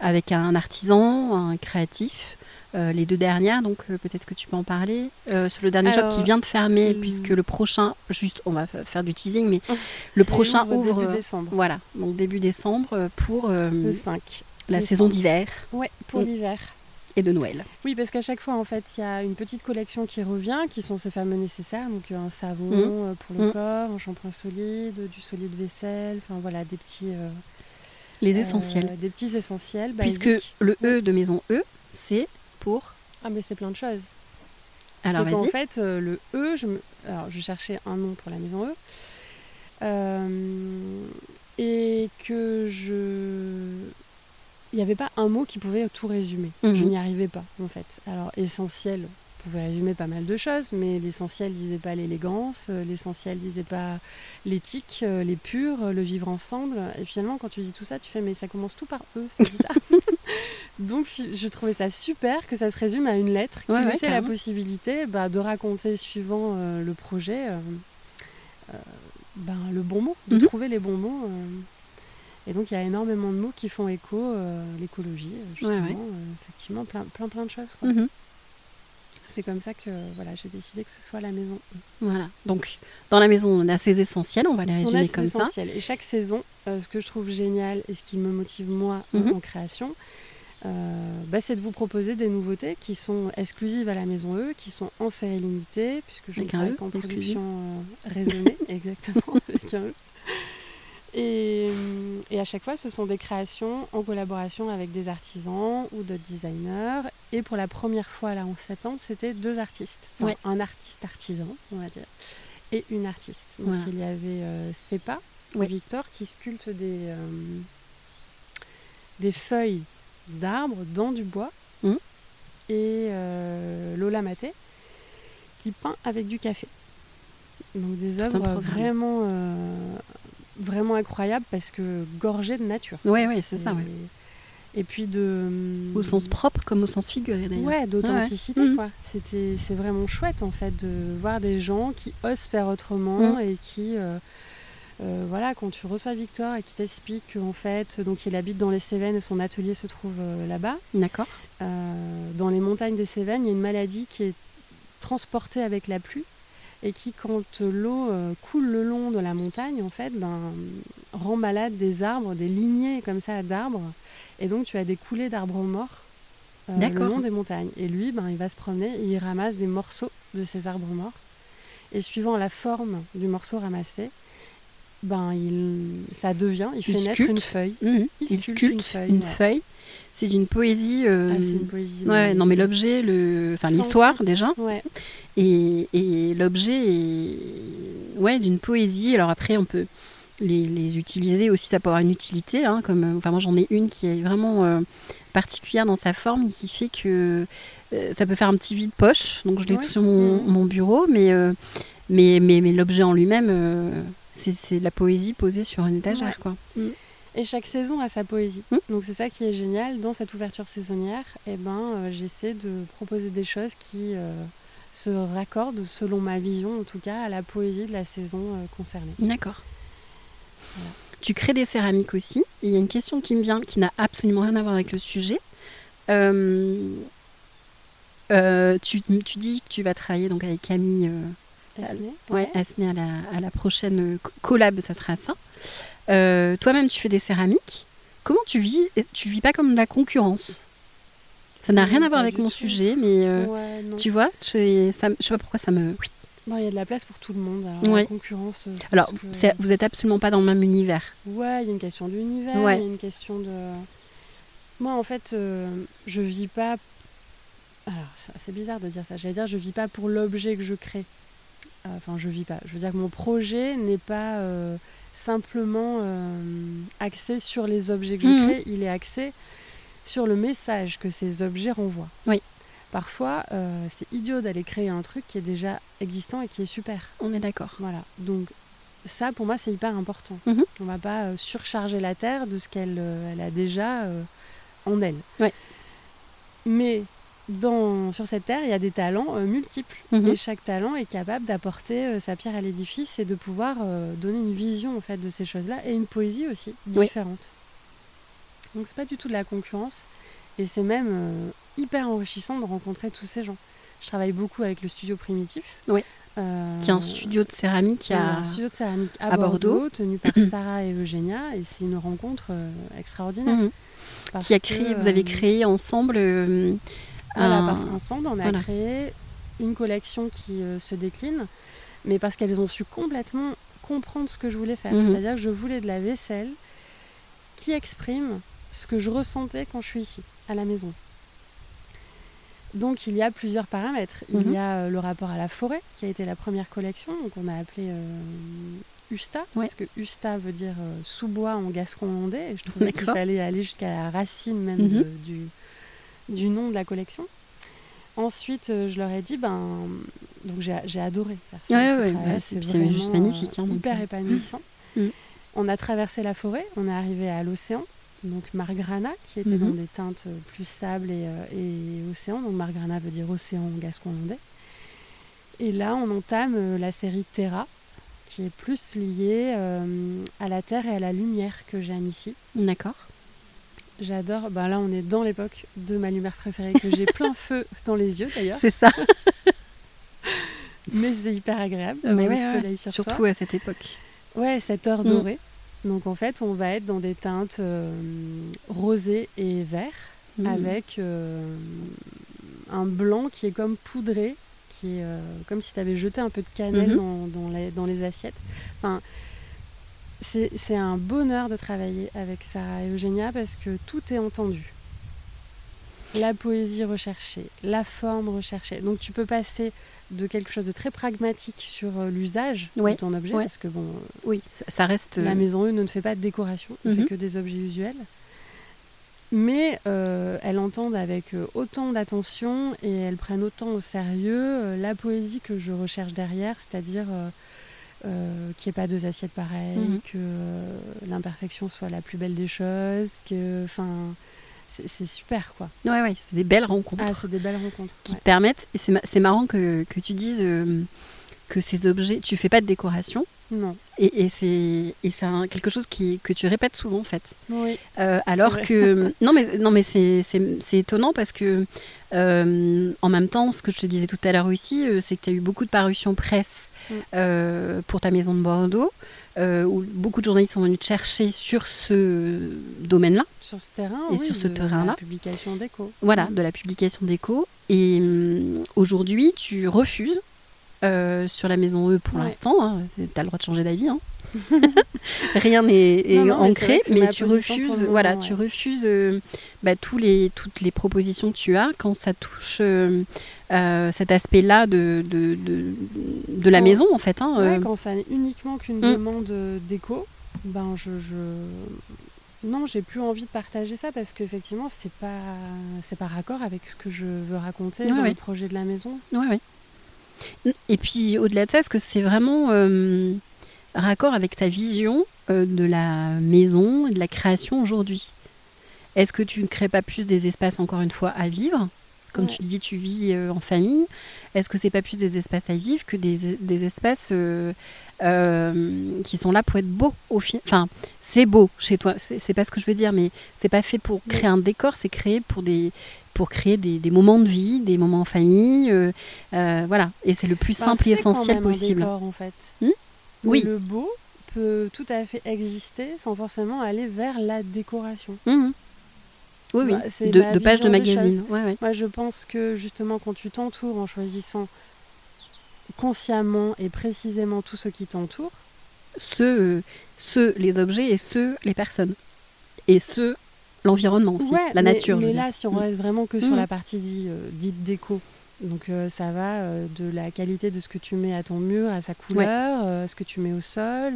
avec un artisan, un créatif. Euh, les deux dernières, donc euh, peut-être que tu peux en parler. Euh, sur le dernier Alors, shop qui vient de fermer, hum. puisque le prochain, juste, on va fa- faire du teasing, mais Oh, le prochain ouvre début décembre. voilà, donc début décembre pour Le 5. la décembre. saison d'hiver Ouais, pour l'hiver. et de Noël. Oui, parce qu'à chaque fois, en fait, il y a une petite collection qui revient, qui sont ces fameux nécessaires. Donc, un savon euh, pour le Mhm. corps, un shampoing solide, du solide vaisselle, enfin voilà, des petits. Les essentiels. des petits essentiels. Puisque le E de maison E, c'est pour. Ah, mais c'est plein de choses. Alors vas-y. fait, euh, le E, je, me... Alors, je cherchais un nom pour la maison E. Euh, et que je. Il n'y avait pas un mot qui pouvait tout résumer. Je Mhm. n'y arrivais pas, en fait. Alors, essentiel pouvait résumer pas mal de choses, mais l'essentiel disait pas l'élégance, euh, l'essentiel disait pas l'éthique, euh, les purs, euh, le vivre ensemble. Et finalement, quand tu dis tout ça, tu fais, mais ça commence tout par E, c'est bizarre. Donc, je trouvais ça super que ça se résume à une lettre qui Ouais, ouais, laissait la possibilité bah, de raconter, suivant euh, le projet, euh, euh, ben, le bon mot, de Mhm. trouver les bons mots. Et donc, il y a énormément de mots qui font écho, l'écologie, justement, Ouais, effectivement, plein, plein, plein de choses. quoi. Mhm. C'est comme ça que voilà, j'ai décidé que ce soit la maison. E. Voilà. Donc, dans la maison, on a ses essentiels, on va les On a résumer comme ça. essentiels. Et chaque saison, euh, ce que je trouve génial et ce qui me motive moi en- Mhm. en création, euh, bah, c'est de vous proposer des nouveautés qui sont exclusives à la maison E, qui sont en série limitée, puisque je travaille E, qu'en exclusive. production euh, raisonnée, exactement, avec un E. Et, euh, et à chaque fois, ce sont des créations en collaboration avec des artisans ou d'autres designers. Et pour la première fois, là, en septembre, c'était deux artistes. Enfin, Ouais. Un artiste artisan, on va dire, et une artiste. Donc, il y avait euh, Sepa, Ouais. Victor, qui sculpte des, euh, des feuilles d'arbres dans du bois. Mhm. Et euh, Lola Maté, qui peint avec du café. Donc des œuvres vraiment, euh, vraiment incroyables parce que gorgées de nature. Oui, oui, c'est ça. Et, ouais. Et puis de. Au sens propre comme au sens figuré d'ailleurs. Ouais, d'authenticité ouais. quoi. C'était, c'est vraiment chouette en fait de voir des gens qui osent faire autrement Mm. et qui. euh, euh, voilà, quand tu reçois Victor et qui t'explique qu'en fait, donc il habite dans les Cévennes et son atelier se trouve euh, là-bas, D'accord. dans les montagnes des Cévennes, il y a une maladie qui est transportée avec la pluie et qui, quand l'eau euh, coule le long de la montagne, en fait, ben, rend malade des arbres, des lignées comme ça d'arbres. Et donc, tu as des coulées d'arbres morts euh, le long des montagnes. Et lui, ben, il va se promener et il ramasse des morceaux de ces arbres morts. Et suivant la forme du morceau ramassé, ben, il, ça devient, il fait naître une feuille. Il Il sculpte sculpte une feuille, une ouais. feuille. C'est d'une poésie. euh, Ah, c'est une poésie. Ouais, euh, non mais l'objet, le, enfin l'histoire déjà, Ouais. et, et l'objet est, ouais, d'une poésie. Alors après, on peut les, les utiliser aussi, ça peut avoir une utilité. hein, comme, euh, enfin moi j'en ai une qui est vraiment euh, particulière dans sa forme, et qui fait que euh, ça peut faire un petit vide poche. Donc je l'ai Ouais. sur mon, Mhm. mon bureau, mais euh, mais mais, mais l'objet en lui-même, euh, c'est de la poésie posée sur une étagère, quoi. Et chaque saison a sa poésie. Mm. Donc c'est ça qui est génial. Dans cette ouverture saisonnière, eh ben, euh, j'essaie de proposer des choses qui euh, se raccordent, selon ma vision en tout cas, à la poésie de la saison euh, concernée. D'accord. Voilà. Tu crées des céramiques aussi. Et Il y a une question qui me vient qui n'a absolument rien à voir avec le sujet. Tu, tu dis que tu vas travailler donc avec Camille Asné ouais, Asné à la, à la prochaine co- collab, ça sera ça. Euh, Toi-même, tu fais des céramiques. Comment tu vis Tu vis pas comme de la concurrence? Ça n'a rien à voir avec mon tout. sujet, mais euh, Ouais, tu vois, je ça je sais pas pourquoi ça me. Bon, il y a de la place pour tout le monde. Alors, Ouais. la concurrence. euh, Alors, que- vous êtes absolument pas dans le même univers. Ouais, il y a une question d'univers, Ouais. il y a une question de. Moi, en fait, euh, je vis pas. Alors, c'est bizarre de dire ça. J'allais dire, je vis pas pour l'objet que je crée. Euh, Enfin, je vis pas. Je veux dire que mon projet n'est pas euh, simplement euh, axé sur les objets que je Mhm. crée. Il est axé sur le message que ces objets renvoient. Oui. Parfois, euh, c'est idiot d'aller créer un truc qui est déjà existant et qui est super. On est d'accord. Voilà, donc ça pour moi c'est hyper important. Mhm. On va pas euh, surcharger la Terre de ce qu'elle euh, elle a déjà en elle. Ouais. Mais dans, sur cette Terre, il y a des talents euh, multiples. Mhm. Et chaque talent est capable d'apporter euh, sa pierre à l'édifice et de pouvoir euh, donner une vision en fait, de ces choses-là et une poésie aussi Oui. différente. Donc c'est pas du tout de la concurrence et c'est même hyper enrichissant de rencontrer tous ces gens. Je travaille beaucoup avec le studio primitif. Oui. Qui est un studio de céramique à... un studio de céramique à, à Bordeaux. Bordeaux, tenu par Sarah et Eugénia, et c'est une rencontre extraordinaire. Mhm. qui a que, créé, vous avez créé ensemble Voilà, un- parce qu'ensemble, on a voilà. créé une collection qui euh, se décline, mais parce qu'elles ont su complètement comprendre ce que je voulais faire. Mhm. C'est-à-dire que je voulais de la vaisselle qui exprime ce que je ressentais quand je suis ici, à la maison. Donc il y a plusieurs paramètres. Il Mhm. y a euh, le rapport à la forêt, qui a été la première collection, donc on a appelé euh, Usta, Ouais. parce que Usta veut dire euh, sous-bois en gascon hollandais, et je trouvais qu'il fallait aller jusqu'à la racine même Mhm. de- du, du nom de la collection. Ensuite, euh, je leur ai dit, ben, donc j'ai adoré faire ce, Ouais, ce ouais, travail, ouais, c'est- juste magnifique, hein, donc, hyper euh, épanouissant. Mhm. On a traversé la forêt, on est arrivé à l'océan, donc Margrana, qui était Mhm. dans des teintes euh, plus sable et, euh, et océan. Donc Margrana veut dire océan en gascon hollandais. Et là, on entame euh, la série Terra, qui est plus liée euh, à la terre et à la lumière que j'aime ici. D'accord. J'adore. Ben là, on est dans l'époque de ma lumière préférée, que j'ai plein feu dans les yeux d'ailleurs. C'est ça. Mais c'est hyper agréable Mais d'avoir ouais, soi. Surtout à cette époque. Ouais, cette heure Mm. dorée. Donc en fait, on va être dans des teintes euh, rosées et vert, Mhm. avec euh, un blanc qui est comme poudré, qui est euh, comme si tu avais jeté un peu de cannelle Mhm. dans, dans les, dans les assiettes. Enfin, c'est un bonheur de travailler avec Sarah et Eugénia parce que tout est entendu. La poésie recherchée, la forme recherchée. Donc tu peux passer de quelque chose de très pragmatique sur euh, l'usage Ouais, de ton objet, ouais. parce que bon, Oui, ça, ça reste. la euh, maison 1 ne fait pas de décoration, ne Mhm. fait que des objets usuels. Mais euh, elles entendent avec euh, autant d'attention et elles prennent autant au sérieux euh, la poésie que je recherche derrière, c'est-à-dire euh, euh, qu'il n'y ait pas deux assiettes pareilles, Mhm. que euh, l'imperfection soit la plus belle des choses, que, enfin, c'est super quoi. Ouais, ouais, c'est des belles rencontres. Ah, c'est des belles rencontres. Qui te permettent, et c'est marrant que, que, tu dises que ces objets, tu fais pas de décoration. Non. Et, et c'est quelque chose qui, que tu répètes souvent en fait. Oui. Euh, alors que non mais non mais c'est étonnant parce que euh, en même temps, ce que je te disais tout à l'heure aussi, euh, c'est que tu as eu beaucoup de parutions presse mm. pour ta maison de Bordeaux. où beaucoup de journalistes sont venus te chercher sur ce domaine-là. Sur ce terrain, et sur ce terrain-là. la publication d'écho. Voilà, mm. de la publication d'écho. Et aujourd'hui, tu refuses euh, sur la maison E pour l'instant. Hein. Tu as le droit de changer d'avis. Hein. Rien n'est ancré, mais, tu refuses, voilà, tu refuses euh, tous les, toutes les propositions que tu as quand ça touche euh, cet aspect-là de, de, de, la maison, en fait. Hein, quand ça n'est uniquement qu'une mm. demande d'écho, ben je, je... Non, j'ai plus envie de partager ça parce qu'effectivement, c'est pas c'est pas raccord avec ce que je veux raconter dans le projet de la maison. Oui, oui. Et puis au-delà de ça, est-ce que c'est vraiment euh, raccord avec ta vision euh, de la maison et de la création aujourd'hui? Est-ce que tu ne crées pas plus des espaces, encore une fois, à vivre? Comme tu dis, tu vis euh, en famille. Est-ce que c'est pas plus des espaces à vivre que des, des espaces qui sont là pour être beaux au Enfin, c'est beau chez toi, c'est pas ce que je veux dire, mais c'est pas fait pour créer un décor, c'est créé pour des, pour créer des, moments de vie, des moments en famille. Euh, euh, voilà, et c'est le plus bah, simple et essentiel possible. Un décor, en fait. Hmm oui. Le beau peut tout à fait exister sans forcément aller vers la décoration. Mmh. Oui, oui, bah, de, de pages de magazine. Moi, je pense que justement, quand tu t'entoures en choisissant consciemment et précisément tout ce qui t'entoure, ceux, ceux, les objets et ceux, les personnes. Et ceux, l'environnement aussi, la nature. Mais là, si on mm. reste vraiment que sur mm. la partie euh, dite déco, donc euh, ça va euh, de la qualité de ce que tu mets à ton mur, à sa couleur, ce que tu mets au sol.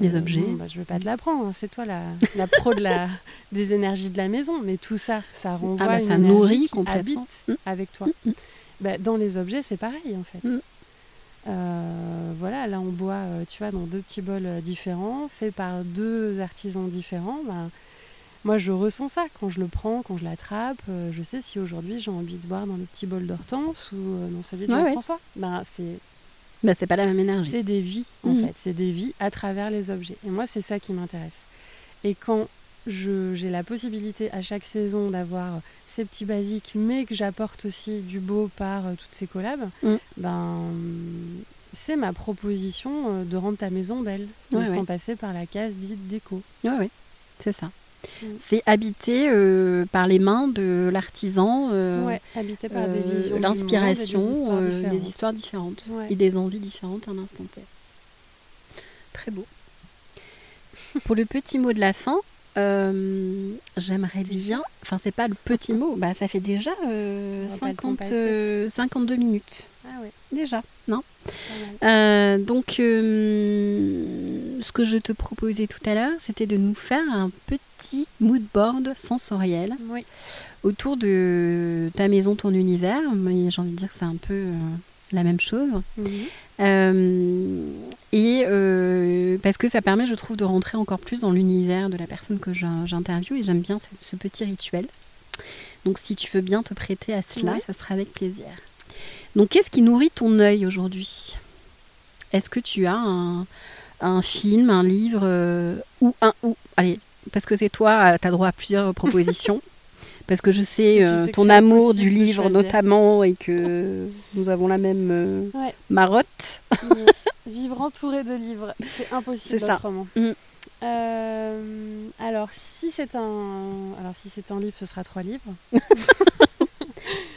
les objets. bah, je ne vais pas te l'apprendre, hein, c'est toi la, la pro de la, des énergies de la maison, mais tout ça, ça renvoie ah bah, ça nourrit complètement. habite mm. avec toi. Bah, dans les objets, c'est pareil en fait. voilà, là on boit, tu vois, dans deux petits bols différents, faits par deux artisans différents. Bah, moi, je ressens ça quand je le prends, quand je l'attrape. Euh, je sais si aujourd'hui j'ai envie de boire dans le petit bol d'Hortense ou euh, dans celui de François. Ben, c'est bah, c'est pas la même énergie. C'est des vies, en mhm. fait. C'est des vies à travers les objets. Et moi, c'est ça qui m'intéresse. Et quand j'ai la possibilité à chaque saison d'avoir ces petits basiques, mais que j'apporte aussi du beau par euh, toutes ces collabs, mm. ben, c'est ma proposition de rendre ta maison belle, sans passer par la case dite déco. Oui, oui, c'est ça. Mm. C'est habité euh, par les mains de l'artisan. Euh, habité par des euh, visions. L'inspiration, des, histoires différentes. Et des envies différentes à un instant T. Très beau. Pour le petit mot de la fin, j'aimerais bien. Enfin, c'est pas le petit mot, bah, ça fait déjà 50, 52 minutes. Ah ouais. Déjà, non Donc, ce que je te proposais tout à l'heure, c'était de nous faire un petit mood board sensoriel autour de ta maison, ton univers. J'ai envie de dire que c'est un peu euh, la même chose. Euh, et euh, parce que ça permet, je trouve, de rentrer encore plus dans l'univers de la personne que j'interviewe et j'aime bien ce, petit rituel. Donc si tu veux bien te prêter à cela, ça sera avec plaisir. Donc qu'est-ce qui nourrit ton œil aujourd'hui? Est-ce que tu as un, un, film, un livre ou un ou allez parce que c'est toi, euh, tu as droit à plusieurs propositions. Parce que je sais, euh, ton amour du livre notamment et que nous avons la même euh, marotte. Vivre entouré de livres, c'est impossible autrement. Mm. alors si c'est un, alors si c'est un livre, ce sera trois livres.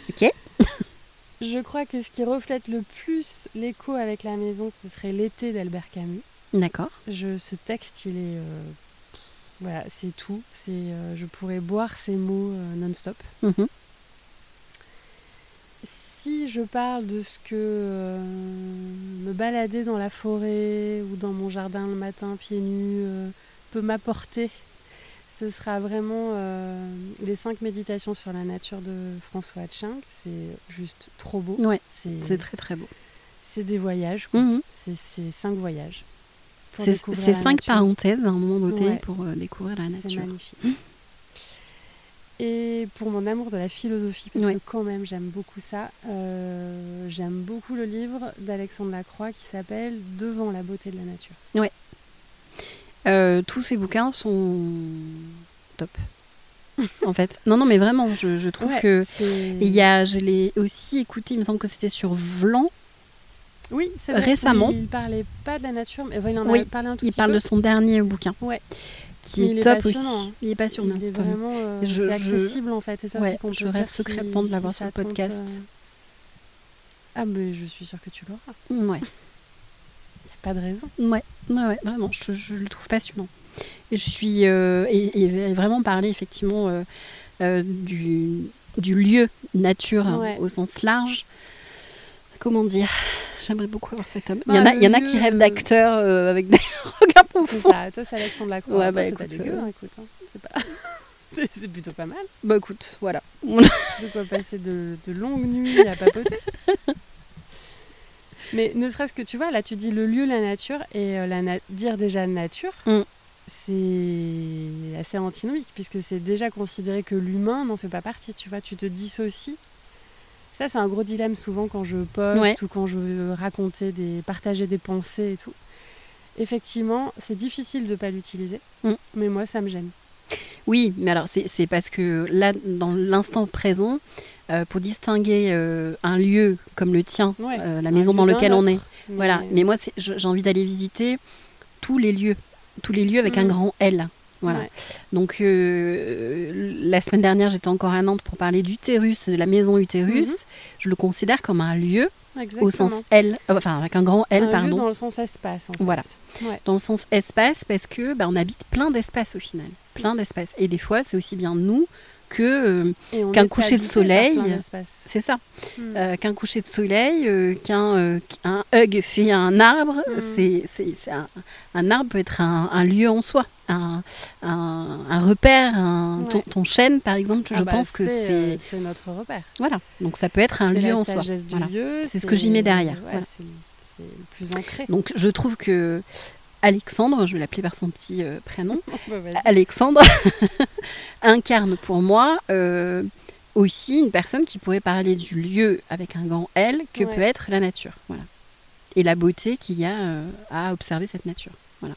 ok. Je crois que ce qui reflète le plus l'écho avec la maison, ce serait l'été d'Albert Camus. D'accord. Je, ce texte, il est voilà, c'est tout. C'est, euh, je pourrais boire ces mots euh, non-stop. Mhm. Si je parle de ce que euh, me balader dans la forêt ou dans mon jardin le matin pieds nus peut m'apporter, ce sera vraiment les cinq méditations sur la nature de François Hatching. C'est juste trop beau. Ouais, c'est, très très beau. C'est des voyages. Mhm. c'est cinq voyages. C'est cinq parenthèses à un moment donné pour euh, découvrir la nature. C'est magnifique. et pour mon amour de la philosophie, parce Ouais. que quand même j'aime beaucoup ça, euh, j'aime beaucoup le livre d'Alexandre Lacroix qui s'appelle Devant la beauté de la nature. Euh, tous ces bouquins sont top. en fait. Non, non, mais vraiment, je, je trouve Ouais, que. il y a, je l'ai aussi écouté, il me semble que c'était sur Vlan. Oui, c'est vrai. récemment. Il parlait pas de la nature, mais il en Oui, a parlé un tout Il petit parle peu. de son dernier bouquin. Ouais. Qui Mais est, top aussi. hein. Il est passionnant, Il est vraiment euh, Je- c'est je- accessible en fait. Et ça, Ouais, c'est qu'on je rêve secrètement de l'avoir si sur le podcast. euh, Ah, mais je suis sûre que tu l'auras. Ouais. Il n'y a pas de raison. Ouais, ouais, ouais, vraiment, je, je le trouve passionnant. Et je suis. euh, et, et vraiment parler effectivement euh, du, du lieu nature hein, au sens large. Comment dire J'aimerais beaucoup avoir cet homme. il y Bah, en a, il y en a qui rêvent euh, d'acteurs euh, avec des regards C'est profonds. ça. Toi, c'est Alexandre Lacroix. Ouais, bah, c'est pas dégueu, euh, hein, écoute. hein. C'est pas. c'est c'est plutôt pas mal. Bah écoute, voilà. De quoi passer de, de longues nuits à papoter. Mais ne serait-ce que tu vois, là tu dis le lieu, la nature, et euh, la na- dire déjà nature, Mm. c'est assez antinomique, puisque c'est déjà considéré que l'humain n'en fait pas partie, tu vois, tu te dissocies. Ça, c'est un gros dilemme souvent quand je poste Ouais. ou quand je veux raconter, des, partager des pensées et tout. Effectivement, c'est difficile de ne pas l'utiliser, Mm. mais moi, ça me gêne. Oui, mais alors c'est parce que là, dans l'instant présent, euh, pour distinguer euh, un lieu comme le tien, Ouais, euh, la maison dans laquelle on est, autre. Voilà, mais moi j'ai envie d'aller visiter tous les lieux, tous les lieux avec un Mm. grand L. Voilà. Ouais. Donc euh, la semaine dernière, j'étais encore à Nantes pour parler d'Utérus, de la maison Utérus. Mhm. Je le considère comme un lieu Exactement. au sens L, euh, enfin avec un grand L, un lieu pardon, dans le sens espace. En fait. Voilà. Ouais. dans le sens espace parce que bah, on habite plein d'espaces au final, plein d'espaces. Et des fois, c'est aussi bien nous que euh, Et on Qu'un coucher de soleil, c'est ça, Mm. euh, qu'un coucher de soleil, euh, qu'un euh, qu'un hug fait un arbre. Mm. C'est, un, un arbre peut être un, un lieu en soi, un, un, un repère. Un, ton, Ouais. ton chêne, par exemple, Ah je bah, pense que c'est, euh, c'est notre repère. voilà. Donc ça peut être un lieu en soi. Voilà. C'est ce que j'y mets derrière, ouais, voilà. le plus ancré. Donc je trouve que Alexandre, je vais l'appeler par son petit euh, prénom, Bah. Alexandre incarne pour moi euh, aussi une personne qui pourrait parler du lieu avec un grand L que Ouais. peut être la nature. Voilà. Et la beauté qu'il y a euh, à observer cette nature. Voilà.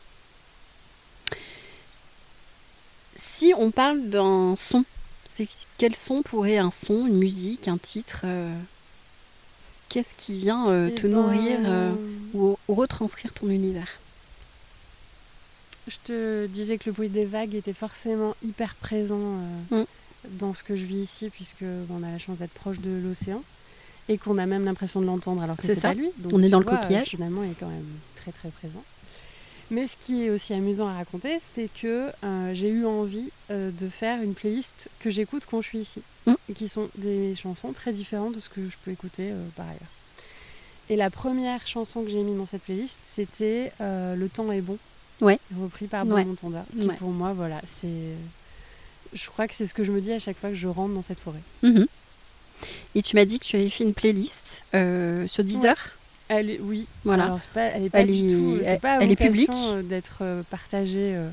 Si on parle d'un son, c'est quel son pourrait un son, une musique, un titre Qu'est-ce qui vient Eh te ben, nourrir ou, ou retranscrire ton univers? Je te disais que le bruit des vagues était forcément hyper présent euh, Mm. dans ce que je vis ici, puisque bon, on a la chance d'être proche de l'océan et qu'on a même l'impression de l'entendre alors que C'est pas lui. Donc, On est dans le vois, coquillage. euh, Finalement, il est quand même très très présent. Mais ce qui est aussi amusant à raconter, c'est que euh, j'ai eu envie euh, de faire une playlist que j'écoute quand je suis ici, Mm. qui sont des chansons très différentes de ce que je peux écouter euh, par ailleurs. Et la première chanson que j'ai mise dans cette playlist, c'était euh, Le temps est bon, Ouais. repris par Ouais. Bon Entendeur, qui Ouais. pour moi, voilà, c'est. Je crois que c'est ce que je me dis à chaque fois que je rentre dans cette forêt. Mhm. Et tu m'as dit que tu avais fait une playlist euh, sur Deezer. Elle est, oui, Voilà. Alors, pas, elle est pas Elle du est- tout. C'est elle- pas elle est publique euh, d'être euh, partagée euh,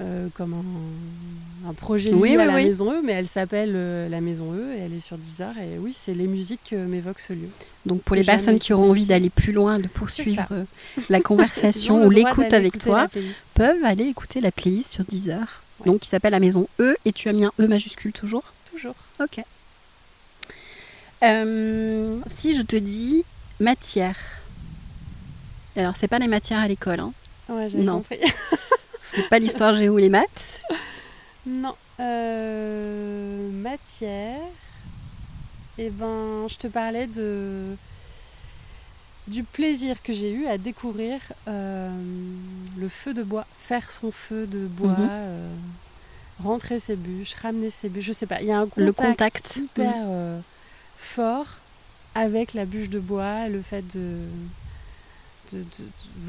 euh, comme un, un projet lié Oui, à oui, la oui. Maison E, mais elle s'appelle euh, la Maison E et elle est sur Deezer. Et oui, c'est les musiques qui m'évoquent ce lieu. Donc pour que les personnes qui auront envie d'aller plus loin, de poursuivre euh, la conversation ou l'écoute avec toi, peuvent aller écouter la playlist sur Deezer. Ouais. Donc qui s'appelle la maison E et tu as mis un E majuscule toujours? Toujours. Ok. Euh, si je te dis matière. Alors c'est pas les matières à l'école, hein. Ouais, Non. compris. c'est pas l'histoire géo ou les maths. non. Euh, matière. Eh ben, je te parlais de du plaisir que j'ai eu à découvrir euh, le feu de bois, faire son feu de bois, Mhm. euh, rentrer ses bûches, ramener ses bûches. Je sais pas, il y a un contact, Le contact. hyper fort avec la bûche de bois, le fait de de,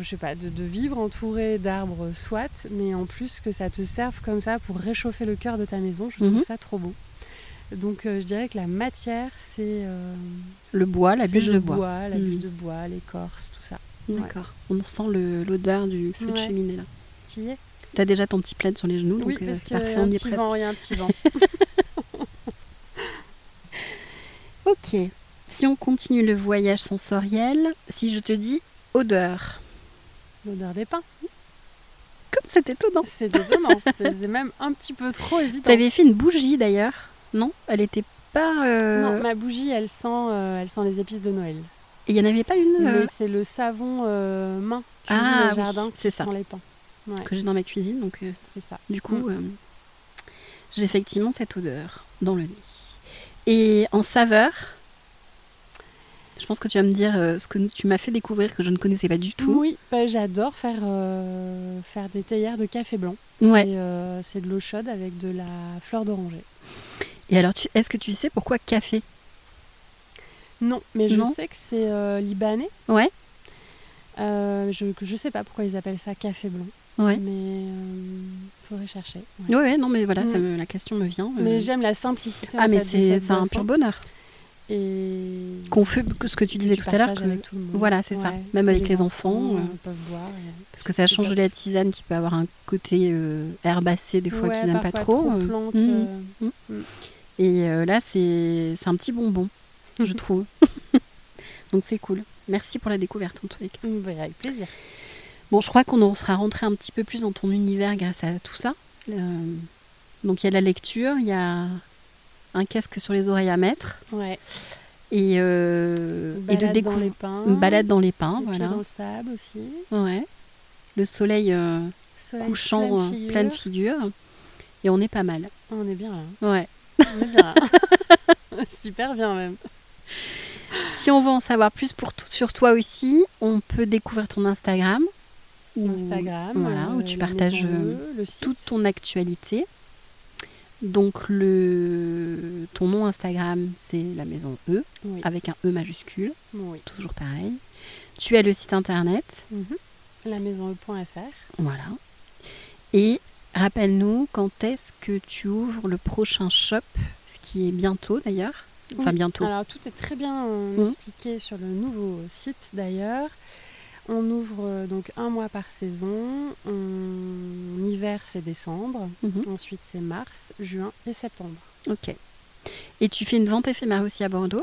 je sais pas, de, de vivre entouré d'arbres, soit, mais en plus que ça te serve comme ça pour réchauffer le cœur de ta maison, je trouve Mhm. ça trop beau. Donc euh, je dirais que la matière, c'est euh, Le bois, la bûche de bois. la Mhm. bûche de bois, l'écorce, tout ça. D'accord. On sent l'odeur du feu de cheminée là. T'y es? T'as déjà ton petit plaid sur les genoux, Oui, donc euh, parce y parfait, on y est presque. vent, il y a un petit vent. Ok. Si on continue le voyage sensoriel, si je te dis odeur. L'odeur des pains. Comme c'est étonnant. C'est étonnant. c'est même un petit peu trop évident. Tu avais fait une bougie d'ailleurs, non? Elle était pas. euh, Non, ma bougie, elle sent, euh, elle sent les épices de Noël. Il n'y en avait pas une euh, C'est le savon main cuisine Ah oui, jardin c'est ça. les pains. Ouais, que j'ai dans ma cuisine, donc c'est ça. du coup, Mm. j'ai effectivement cette odeur dans le nez. Et en saveur, je pense que tu vas me dire euh, ce que tu m'as fait découvrir que je ne connaissais pas du tout. Oui, bah, j'adore faire, euh, faire des théières de café blanc. Ouais. C'est, euh, C'est de l'eau chaude avec de la fleur d'oranger. Et alors, tu- est-ce que tu sais pourquoi café? Non, mais je Non. sais que c'est libanais. Ouais. Je je sais pas pourquoi ils appellent ça café blanc, Ouais. mais il faudrait chercher. Oui, ouais, non, mais voilà, ça me- la question me vient. Mais j'aime la simplicité. ah, mais fait, de c'est cette c'est un pur bonheur. Et Qu'on fait, que ce que tu disais tout à l'heure, voilà, c'est ça. Même avec les enfants, euh, euh, et- parce que ça change de la tisane qui peut avoir un côté euh, herbacé des fois Ouais, qu'ils n'aiment pas trop. plante, mm. euh, Et là, c'est un petit bonbon, je trouve. Donc c'est cool. Merci pour la découverte en tous les cas. bah, avec plaisir. Bon, je crois qu'on sera rentré un petit peu plus dans ton univers grâce à tout ça. Euh, donc il y a la lecture, il y a un casque sur les oreilles à mettre Ouais. et, euh, et de Balade dans découvrir les pins. une balade dans les pins, voilà. dans le sable aussi. Ouais. Le soleil euh, Soleil couchant euh, pleine figure. pleine figure et on est pas mal. On est bien là. Ouais. On est bien là. Super bien même. Si on veut en savoir plus pour tout- sur toi aussi, on peut découvrir ton Instagram. où- Instagram. voilà, où euh, tu partages, euh, le toute ton actualité. Donc le ton nom Instagram c'est la maison E Oui. avec un E majuscule, oui. toujours pareil. Tu as le site internet, Mhm. La maison E.fr. voilà. Et rappelle-nous quand est-ce que tu ouvres le prochain shop, ce qui est bientôt d'ailleurs. Enfin Oui. bientôt. Alors tout est très bien euh, Mhm. expliqué sur le nouveau site d'ailleurs. On ouvre euh, donc un mois par saison. En hiver c'est décembre. Mhm. Ensuite c'est mars, juin et septembre. Ok. Et tu fais une vente éphémère aussi à Bordeaux?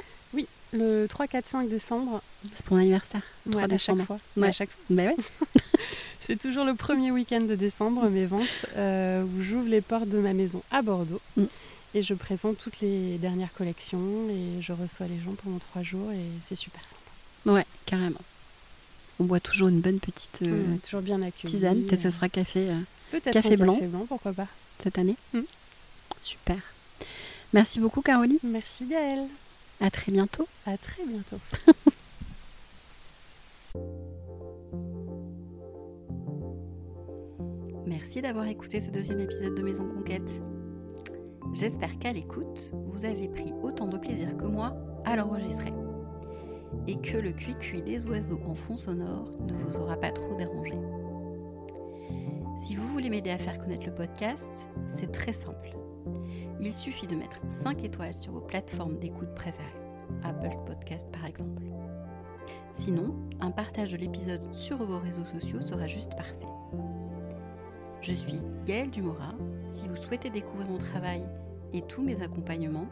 Le 3, 4, 5 décembre, C'est pour mon anniversaire. le 3 ouais, à chaque fois. Ouais. À chaque fois. Bah ouais. C'est toujours le premier week-end de décembre, mes ventes, euh, où j'ouvre les portes de ma maison à Bordeaux. Mm. Et je présente toutes les dernières collections et je reçois les gens pendant trois jours et c'est super sympa. Ouais, carrément. On boit toujours une bonne petite euh, toujours bien tisane. Peut-être que euh, ce sera café euh, café blanc. café blanc, pourquoi pas. cette année. Mm. Super. Merci beaucoup Caroline. Merci Gaëlle. À très bientôt. À très bientôt. Merci d'avoir écouté ce deuxième épisode de Maison Conquête. J'espère qu'à l'écoute, vous avez pris autant de plaisir que moi à l'enregistrer. Et que le cuicui des oiseaux en fond sonore ne vous aura pas trop dérangé. Si vous voulez m'aider à faire connaître le podcast, c'est très simple. Il suffit de mettre 5 étoiles sur vos plateformes d'écoute préférées, Apple Podcast par exemple. Sinon, un partage de l'épisode sur vos réseaux sociaux sera juste parfait. Je suis Gaëlle Dumora. Si vous souhaitez découvrir mon travail et tous mes accompagnements,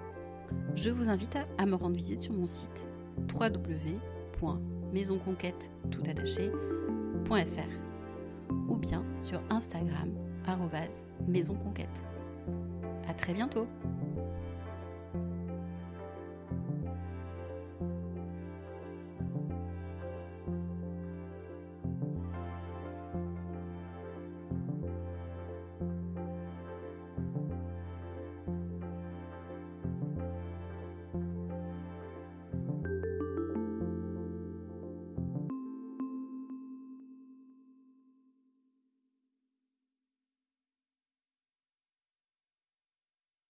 je vous invite à, à me rendre visite sur mon site www.maisonconquête.fr ou bien sur Instagram maisonconquête. À très bientôt